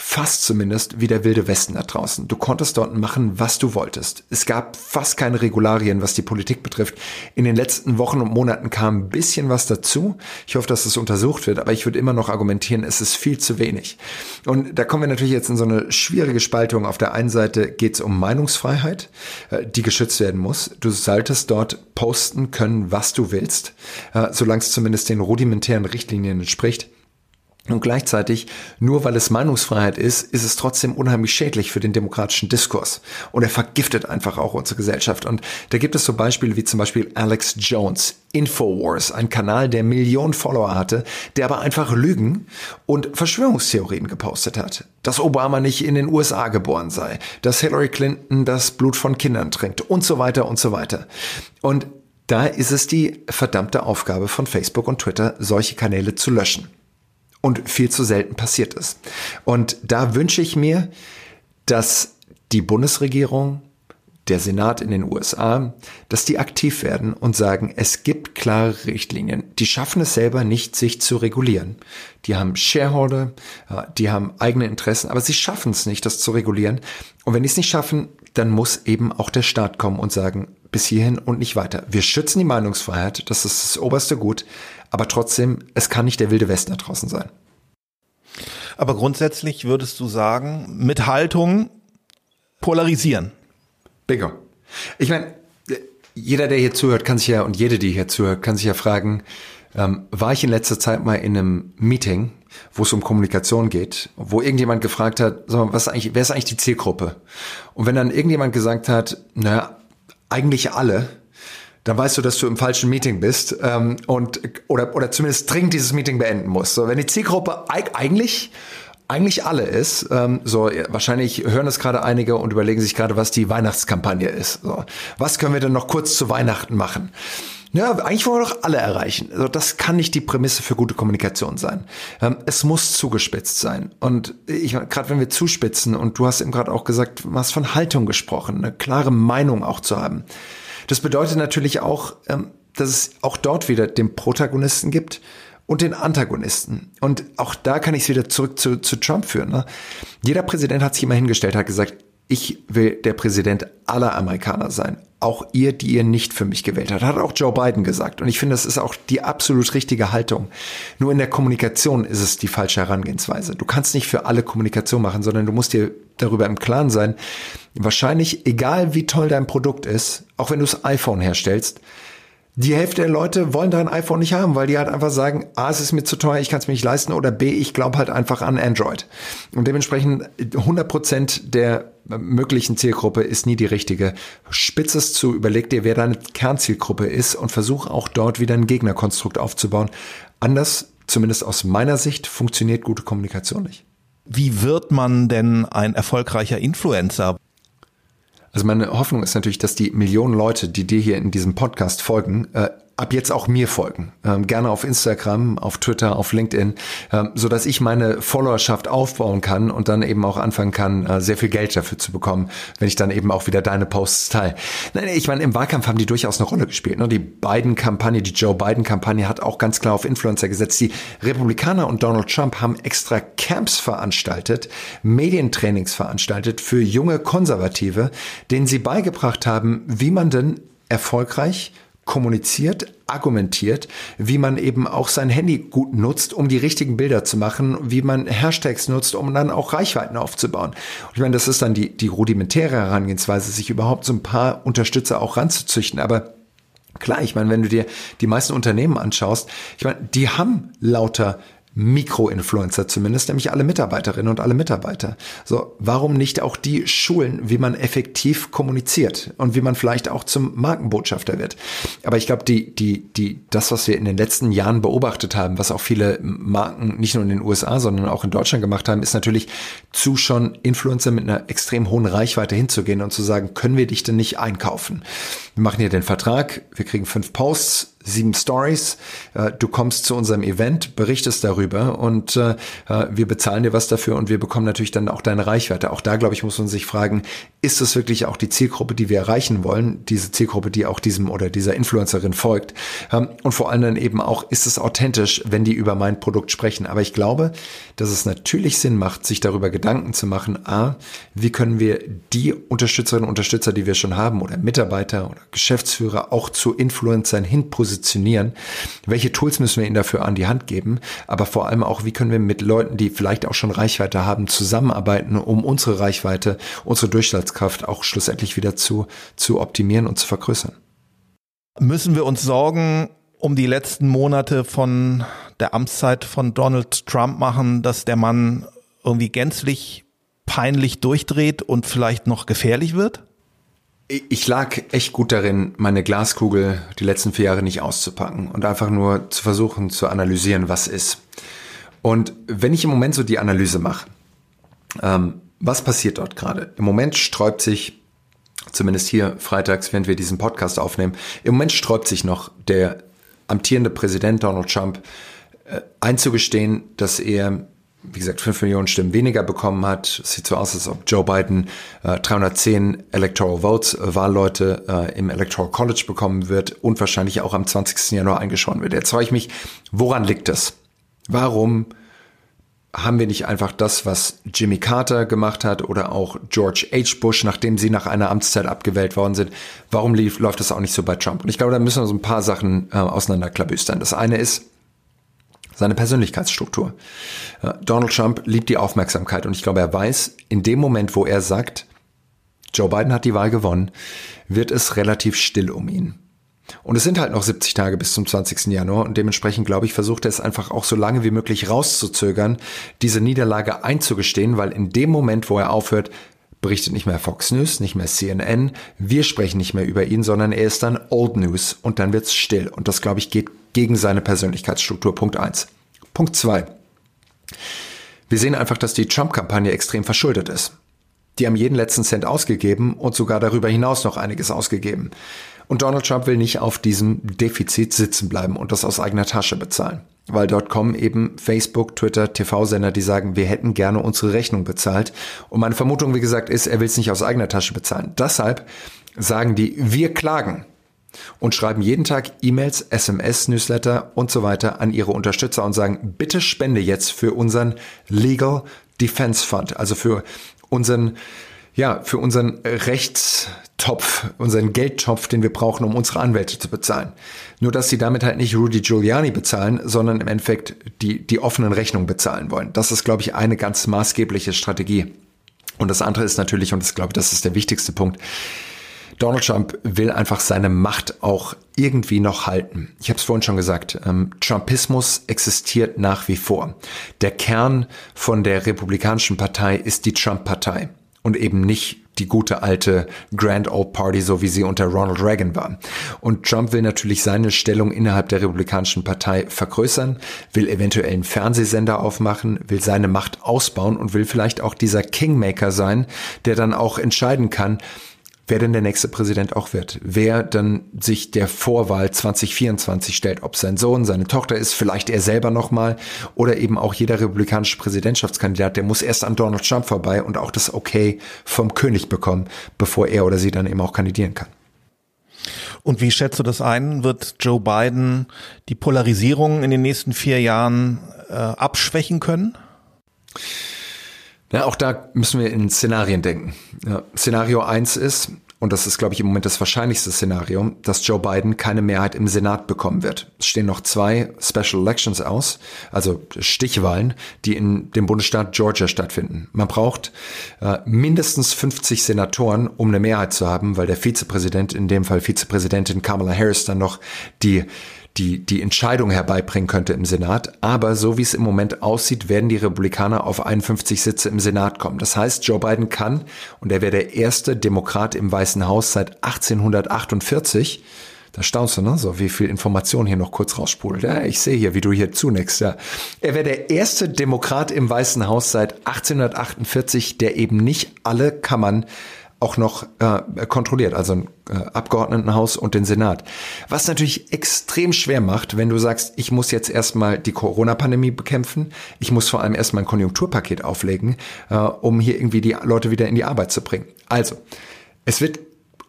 fast zumindest wie der wilde Westen da draußen. Du konntest dort machen, was du wolltest. Es gab fast keine Regularien, was die Politik betrifft. In den letzten Wochen und Monaten kam ein bisschen was dazu. Ich hoffe, dass es untersucht wird, aber ich würde immer noch argumentieren, es ist viel zu wenig. Und da kommen wir natürlich jetzt in so eine schwierige Spaltung. Auf der einen Seite geht es um Meinungsfreiheit, äh, die geschützt werden muss. Du solltest dort posten können, was du willst, äh, solange es zumindest den rudimentären Richtlinien entspricht. Und gleichzeitig, nur weil es Meinungsfreiheit ist, ist es trotzdem unheimlich schädlich für den demokratischen Diskurs. Und er vergiftet einfach auch unsere Gesellschaft. Und da gibt es so Beispiele wie zum Beispiel Alex Jones, Infowars, ein Kanal, der Millionen Follower hatte, der aber einfach Lügen und Verschwörungstheorien gepostet hat. Dass Obama nicht in den USA geboren sei, dass Hillary Clinton das Blut von Kindern trinkt und so weiter und so weiter. Und da ist es die verdammte Aufgabe von Facebook und Twitter, solche Kanäle zu löschen und viel zu selten passiert ist. Und da wünsche ich mir, dass die Bundesregierung, der Senat in den USA, dass die aktiv werden und sagen, es gibt klare Richtlinien. Die schaffen es selber nicht, sich zu regulieren. Die haben Shareholder, die haben eigene Interessen, aber sie schaffen es nicht, das zu regulieren. Und wenn die es nicht schaffen, dann muss eben auch der Staat kommen und sagen, bis hierhin und nicht weiter. Wir schützen die Meinungsfreiheit, das ist das oberste Gut, aber trotzdem, es kann nicht der wilde Westen da draußen sein. Aber grundsätzlich würdest du sagen, mit Haltung polarisieren. Bingo. Ich meine, jeder, der hier zuhört, kann sich ja, und jede, die hier zuhört, kann sich ja fragen, ähm, war ich in letzter Zeit mal in einem Meeting, wo es um Kommunikation geht, wo irgendjemand gefragt hat, sag mal, was ist eigentlich, wer ist eigentlich die Zielgruppe? Und wenn dann irgendjemand gesagt hat, naja, eigentlich alle, dann weißt du, dass du im falschen Meeting bist ähm, und oder oder zumindest dringend dieses Meeting beenden musst. So, wenn die Zielgruppe eigentlich eigentlich alle ist, ähm, so wahrscheinlich hören es gerade einige und überlegen sich gerade, was die Weihnachtskampagne ist. So, was können wir denn noch kurz zu Weihnachten machen? Ja, eigentlich wollen wir doch alle erreichen. Also das kann nicht die Prämisse für gute Kommunikation sein. Ähm, es muss zugespitzt sein. Und ich gerade wenn wir zuspitzen und du hast eben gerade auch gesagt, du hast von Haltung gesprochen, eine klare Meinung auch zu haben. Das bedeutet natürlich auch, ähm, dass es auch dort wieder den Protagonisten gibt und den Antagonisten. Und auch da kann ich es wieder zurück zu, zu Trump führen. Ne? Jeder Präsident hat sich immer hingestellt, hat gesagt, ich will der Präsident aller Amerikaner sein. Auch ihr, die ihr nicht für mich gewählt habt, hat auch Joe Biden gesagt. Und ich finde, das ist auch die absolut richtige Haltung. Nur in der Kommunikation ist es die falsche Herangehensweise. Du kannst nicht für alle Kommunikation machen, sondern du musst dir darüber im Klaren sein. Wahrscheinlich, egal wie toll dein Produkt ist, auch wenn du das iPhone herstellst, die Hälfte der Leute wollen dein iPhone nicht haben, weil die halt einfach sagen, A, es ist mir zu teuer, ich kann es mir nicht leisten oder B, ich glaube halt einfach an Android. Und dementsprechend 100 Prozent der möglichen Zielgruppe ist nie die richtige. Spitz es zu, überleg dir, wer deine Kernzielgruppe ist und versuch auch dort wieder ein Gegnerkonstrukt aufzubauen. Anders, zumindest aus meiner Sicht, funktioniert gute Kommunikation nicht. Wie wird man denn ein erfolgreicher Influencer? Also meine Hoffnung ist natürlich, dass die Millionen Leute, die dir hier in diesem Podcast folgen, äh, ab jetzt auch mir folgen. Ähm, gerne auf Instagram, auf Twitter, auf LinkedIn, ähm, so dass ich meine Followerschaft aufbauen kann und dann eben auch anfangen kann, äh, sehr viel Geld dafür zu bekommen, wenn ich dann eben auch wieder deine Posts teile. Nein, ich meine, im Wahlkampf haben die durchaus eine Rolle gespielt. Ne? Die Biden-Kampagne, die Joe Biden-Kampagne hat auch ganz klar auf Influencer gesetzt. Die Republikaner und Donald Trump haben extra Camps veranstaltet, Medientrainings veranstaltet für junge Konservative, denen sie beigebracht haben, wie man denn erfolgreich kommuniziert, argumentiert, wie man eben auch sein Handy gut nutzt, um die richtigen Bilder zu machen, wie man Hashtags nutzt, um dann auch Reichweiten aufzubauen. Und ich meine, das ist dann die, die rudimentäre Herangehensweise, sich überhaupt so ein paar Unterstützer auch ranzuzüchten. Aber klar, ich meine, wenn du dir die meisten Unternehmen anschaust, ich meine, die haben lauter Mikroinfluencer zumindest, nämlich alle Mitarbeiterinnen und alle Mitarbeiter. So, warum nicht auch die schulen, wie man effektiv kommuniziert und wie man vielleicht auch zum Markenbotschafter wird? Aber ich glaube, die, die, die, das, was wir in den letzten Jahren beobachtet haben, was auch viele Marken nicht nur in den USA, sondern auch in Deutschland gemacht haben, ist natürlich zu schon Influencer mit einer extrem hohen Reichweite hinzugehen und zu sagen, können wir dich denn nicht einkaufen? Wir machen hier den Vertrag, wir kriegen fünf Posts, sieben Stories. Äh, du kommst zu unserem Event, berichtest darüber und äh, äh, wir bezahlen dir was dafür und wir bekommen natürlich dann auch deine Reichweite. Auch da, glaube ich, muss man sich fragen, ist es wirklich auch die Zielgruppe, die wir erreichen wollen? Diese Zielgruppe, die auch diesem oder dieser Influencerin folgt. Ähm, und vor allem dann eben auch, ist es authentisch, wenn die über mein Produkt sprechen? Aber ich glaube, dass es natürlich Sinn macht, sich darüber Gedanken zu machen, a, wie können wir die Unterstützerinnen und Unterstützer, die wir schon haben oder Mitarbeiter oder Geschäftsführer auch zu Influencern hin positionieren positionieren? Welche Tools müssen wir ihnen dafür an die Hand geben? Aber vor allem auch, wie können wir mit Leuten, die vielleicht auch schon Reichweite haben, zusammenarbeiten, um unsere Reichweite, unsere Durchschlagskraft auch schlussendlich wieder zu, zu optimieren und zu vergrößern? Müssen wir uns Sorgen um die letzten Monate von der Amtszeit von Donald Trump machen, dass der Mann irgendwie gänzlich peinlich durchdreht und vielleicht noch gefährlich wird? Ich lag echt gut darin, meine Glaskugel die letzten vier Jahre nicht auszupacken und einfach nur zu versuchen zu analysieren, was ist. Und wenn ich im Moment so die Analyse mache, ähm, was passiert dort gerade? Im Moment sträubt sich, zumindest hier freitags, während wir diesen Podcast aufnehmen, im Moment sträubt sich noch der amtierende Präsident Donald Trump äh, einzugestehen, dass er wie gesagt, 5 Millionen Stimmen weniger bekommen hat. Es sieht so aus, als ob Joe Biden äh, 310 Electoral Votes, äh, Wahlleute äh, im Electoral College bekommen wird und wahrscheinlich auch am 20. Januar eingeschoren wird. Jetzt frage ich mich, woran liegt das? Warum haben wir nicht einfach das, was Jimmy Carter gemacht hat oder auch George H. Bush, nachdem sie nach einer Amtszeit abgewählt worden sind? Warum lief, läuft das auch nicht so bei Trump? Und ich glaube, da müssen wir so ein paar Sachen äh, auseinanderklabüstern. Das eine ist, seine Persönlichkeitsstruktur. Donald Trump liebt die Aufmerksamkeit und ich glaube, er weiß, in dem Moment, wo er sagt, Joe Biden hat die Wahl gewonnen, wird es relativ still um ihn. Und es sind halt noch 70 Tage bis zum 20. Januar und dementsprechend, glaube ich, versucht er es einfach auch so lange wie möglich rauszuzögern, diese Niederlage einzugestehen, weil in dem Moment, wo er aufhört, berichtet nicht mehr Fox News, nicht mehr CNN, wir sprechen nicht mehr über ihn, sondern er ist dann Old News und dann wird's still. Und das, glaube ich, geht gegen seine Persönlichkeitsstruktur. Punkt eins. Punkt zwei. Wir sehen einfach, dass die Trump-Kampagne extrem verschuldet ist. Die haben jeden letzten Cent ausgegeben und sogar darüber hinaus noch einiges ausgegeben. Und Donald Trump will nicht auf diesem Defizit sitzen bleiben und das aus eigener Tasche bezahlen. Weil dort kommen eben Facebook, Twitter, TV-Sender, die sagen, wir hätten gerne unsere Rechnung bezahlt. Und meine Vermutung, wie gesagt, ist, er will es nicht aus eigener Tasche bezahlen. Deshalb sagen die, wir klagen und schreiben jeden Tag E-Mails, SMS, Newsletter und so weiter an ihre Unterstützer und sagen, bitte spende jetzt für unseren Legal Defense Fund, also für unseren ja, für unseren Rechtstopf, unseren Geldtopf, den wir brauchen, um unsere Anwälte zu bezahlen. Nur, dass sie damit halt nicht Rudy Giuliani bezahlen, sondern im Endeffekt die, die offenen Rechnungen bezahlen wollen. Das ist, glaube ich, eine ganz maßgebliche Strategie. Und das andere ist natürlich, und das glaube ich, das ist der wichtigste Punkt, Donald Trump will einfach seine Macht auch irgendwie noch halten. Ich habe es vorhin schon gesagt, ähm, Trumpismus existiert nach wie vor. Der Kern von der Republikanischen Partei ist die Trump-Partei und eben nicht die gute alte Grand Old Party, so wie sie unter Ronald Reagan war. Und Trump will natürlich seine Stellung innerhalb der Republikanischen Partei vergrößern, will eventuell einen Fernsehsender aufmachen, will seine Macht ausbauen und will vielleicht auch dieser Kingmaker sein, der dann auch entscheiden kann, wer denn der nächste Präsident auch wird, wer dann sich der Vorwahl 2024 stellt, ob sein Sohn, seine Tochter ist, vielleicht er selber nochmal oder eben auch jeder republikanische Präsidentschaftskandidat, der muss erst an Donald Trump vorbei und auch das Okay vom König bekommen, bevor er oder sie dann eben auch kandidieren kann. Und wie schätzt du das ein? Wird Joe Biden die Polarisierung in den nächsten vier Jahren äh, abschwächen können? Ja, auch da müssen wir in Szenarien denken. Ja, Szenario eins ist, und das ist, glaube ich, im Moment das wahrscheinlichste Szenario, dass Joe Biden keine Mehrheit im Senat bekommen wird. Es stehen noch zwei Special Elections aus, also Stichwahlen, die in dem Bundesstaat Georgia stattfinden. Man braucht äh, mindestens 50 Senatoren, um eine Mehrheit zu haben, weil der Vizepräsident, in dem Fall Vizepräsidentin Kamala Harris, dann noch die die, die Entscheidung herbeibringen könnte im Senat. Aber so wie es im Moment aussieht, werden die Republikaner auf 51 Sitze im Senat kommen. Das heißt, Joe Biden kann, und er wäre der erste Demokrat im Weißen Haus seit 1848, da staunst du, ne? So wie viel Information hier noch kurz rausspult. Ja, ich sehe hier, wie du hier zunächst, ja. Er wäre der erste Demokrat im Weißen Haus seit 1848, der eben nicht alle Kammern auch noch äh, kontrolliert, also ein äh, Abgeordnetenhaus und den Senat. Was natürlich extrem schwer macht, wenn du sagst, ich muss jetzt erstmal die Corona-Pandemie bekämpfen, ich muss vor allem erstmal ein Konjunkturpaket auflegen, äh, um hier irgendwie die Leute wieder in die Arbeit zu bringen. Also, es wird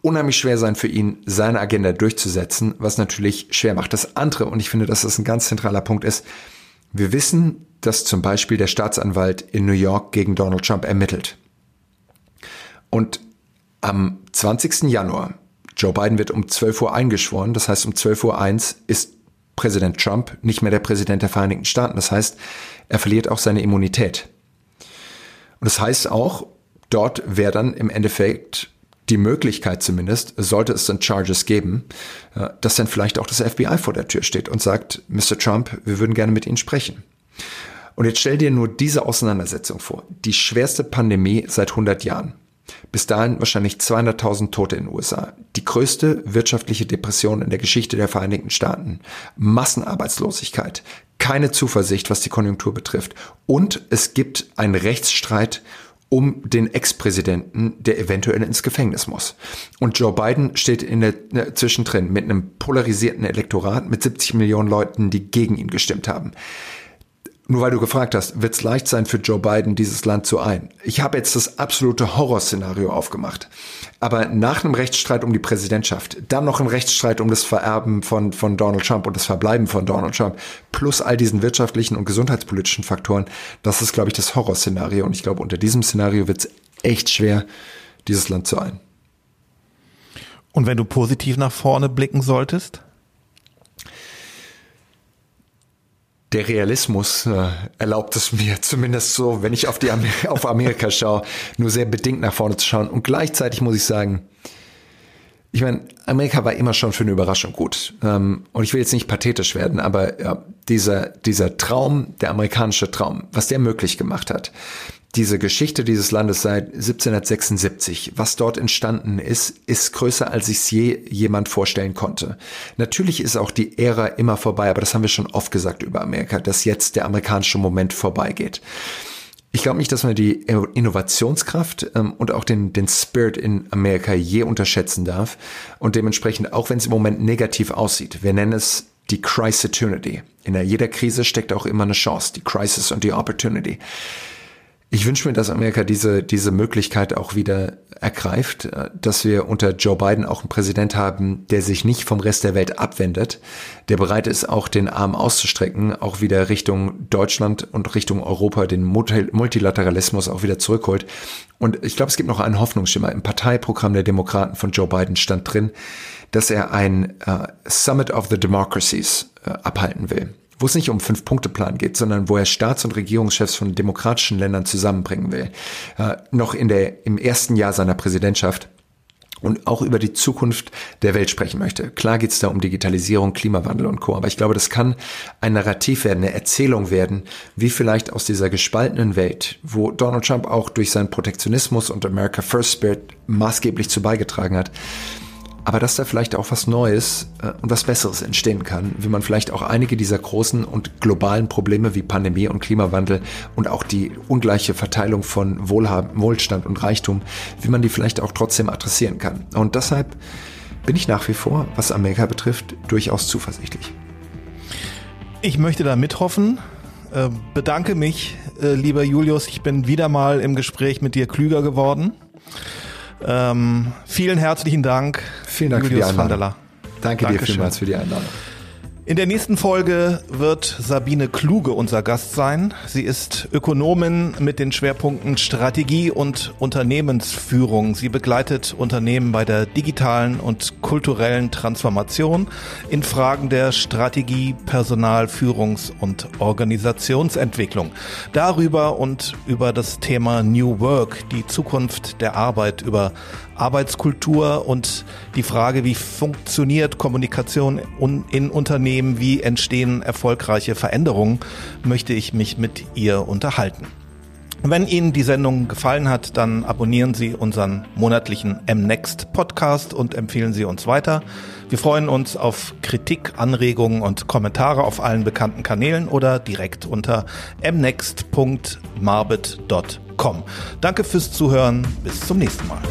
unheimlich schwer sein für ihn, seine Agenda durchzusetzen, was natürlich schwer macht. Das andere, und ich finde, dass das ein ganz zentraler Punkt ist, wir wissen, dass zum Beispiel der Staatsanwalt in New York gegen Donald Trump ermittelt. Und am 20. Januar, Joe Biden wird um 12 Uhr eingeschworen, das heißt um 12 Uhr 1 ist Präsident Trump nicht mehr der Präsident der Vereinigten Staaten. Das heißt, er verliert auch seine Immunität. Und das heißt auch, dort wäre dann im Endeffekt die Möglichkeit zumindest, sollte es dann Charges geben, äh, dass dann vielleicht auch das FBI vor der Tür steht und sagt, Mr. Trump, wir würden gerne mit Ihnen sprechen. Und jetzt stell dir nur diese Auseinandersetzung vor. Die schwerste Pandemie seit 100 Jahren. Bis dahin wahrscheinlich 200.000 Tote in den USA. Die größte wirtschaftliche Depression in der Geschichte der Vereinigten Staaten. Massenarbeitslosigkeit. Keine Zuversicht, was die Konjunktur betrifft. Und es gibt einen Rechtsstreit um den Ex-Präsidenten, der eventuell ins Gefängnis muss. Und Joe Biden steht in der, der zwischendrin mit einem polarisierten Elektorat mit 70 Millionen Leuten, die gegen ihn gestimmt haben. Nur weil du gefragt hast, wird es leicht sein für Joe Biden, dieses Land zu ein? Ich habe jetzt das absolute Horrorszenario aufgemacht. Aber nach einem Rechtsstreit um die Präsidentschaft, dann noch ein Rechtsstreit um das Vererben von, von Donald Trump und das Verbleiben von Donald Trump, plus all diesen wirtschaftlichen und gesundheitspolitischen Faktoren, das ist, glaube ich, das Horrorszenario. Und ich glaube, unter diesem Szenario wird es echt schwer, dieses Land zu ein. Und wenn du positiv nach vorne blicken solltest? Der Realismus äh, erlaubt es mir, (laughs) zumindest so, wenn ich auf, die Amer (laughs) auf Amerika schaue, nur sehr bedingt nach vorne zu schauen. Und gleichzeitig muss ich sagen, ich meine, Amerika war immer schon für eine Überraschung gut. Ähm, und ich will jetzt nicht pathetisch werden, aber ja, dieser, dieser Traum, der amerikanische Traum, was der möglich gemacht hat, diese Geschichte dieses Landes seit 1776, was dort entstanden ist, ist größer, als ich es je jemand vorstellen konnte. Natürlich ist auch die Ära immer vorbei, aber das haben wir schon oft gesagt über Amerika, dass jetzt der amerikanische Moment vorbeigeht. Ich glaube nicht, dass man die Innovationskraft ähm, und auch den, den Spirit in Amerika je unterschätzen darf. Und dementsprechend, auch wenn es im Moment negativ aussieht, wir nennen es die Crisis-Opportunity. In jeder Krise steckt auch immer eine Chance, die Crisis und die Opportunity. Ich wünsche mir, dass Amerika diese, diese Möglichkeit auch wieder ergreift, äh, dass wir unter Joe Biden auch einen Präsident haben, der sich nicht vom Rest der Welt abwendet, der bereit ist, auch den Arm auszustrecken, auch wieder Richtung Deutschland und Richtung Europa den Multilateralismus auch wieder zurückholt. Und ich glaube, es gibt noch einen Hoffnungsschimmer. Im Parteiprogramm der Demokraten von Joe Biden stand drin, dass er ein uh, Summit of the Democracies uh, abhalten will wo es nicht um Fünf-Punkte-Plan geht, sondern wo er Staats- und Regierungschefs von demokratischen Ländern zusammenbringen will. Äh, noch in der, im ersten Jahr seiner Präsidentschaft und auch über die Zukunft der Welt sprechen möchte. Klar geht es da um Digitalisierung, Klimawandel und Co. Aber ich glaube, das kann ein Narrativ werden, eine Erzählung werden, wie vielleicht aus dieser gespaltenen Welt, wo Donald Trump auch durch seinen Protektionismus und America First Spirit maßgeblich zu beigetragen hat, aber dass da vielleicht auch was Neues äh, und was Besseres entstehen kann, wie man vielleicht auch einige dieser großen und globalen Probleme wie Pandemie und Klimawandel und auch die ungleiche Verteilung von Wohlhaben, Wohlstand und Reichtum, wie man die vielleicht auch trotzdem adressieren kann. Und deshalb bin ich nach wie vor, was Amerika betrifft, durchaus zuversichtlich. Ich möchte da mithoffen. Äh, bedanke mich, äh, lieber Julius. Ich bin wieder mal im Gespräch mit dir klüger geworden. Ähm, vielen herzlichen Dank. Vielen Dank Julius für die Einladung. Danke Dankeschön. dir vielmals für die Einladung. In der nächsten Folge wird Sabine Kluge unser Gast sein. Sie ist Ökonomin mit den Schwerpunkten Strategie und Unternehmensführung. Sie begleitet Unternehmen bei der digitalen und kulturellen Transformation in Fragen der Strategie, Personal, Führungs- und Organisationsentwicklung. Darüber und über das Thema New Work, die Zukunft der Arbeit, über Arbeitskultur und die Frage, wie funktioniert Kommunikation in Unternehmen, wie entstehen erfolgreiche Veränderungen, möchte ich mich mit ihr unterhalten. Wenn Ihnen die Sendung gefallen hat, dann abonnieren Sie unseren monatlichen MNext Podcast und empfehlen Sie uns weiter. Wir freuen uns auf Kritik, Anregungen und Kommentare auf allen bekannten Kanälen oder direkt unter mnext.marbit.com. Danke fürs Zuhören. Bis zum nächsten Mal.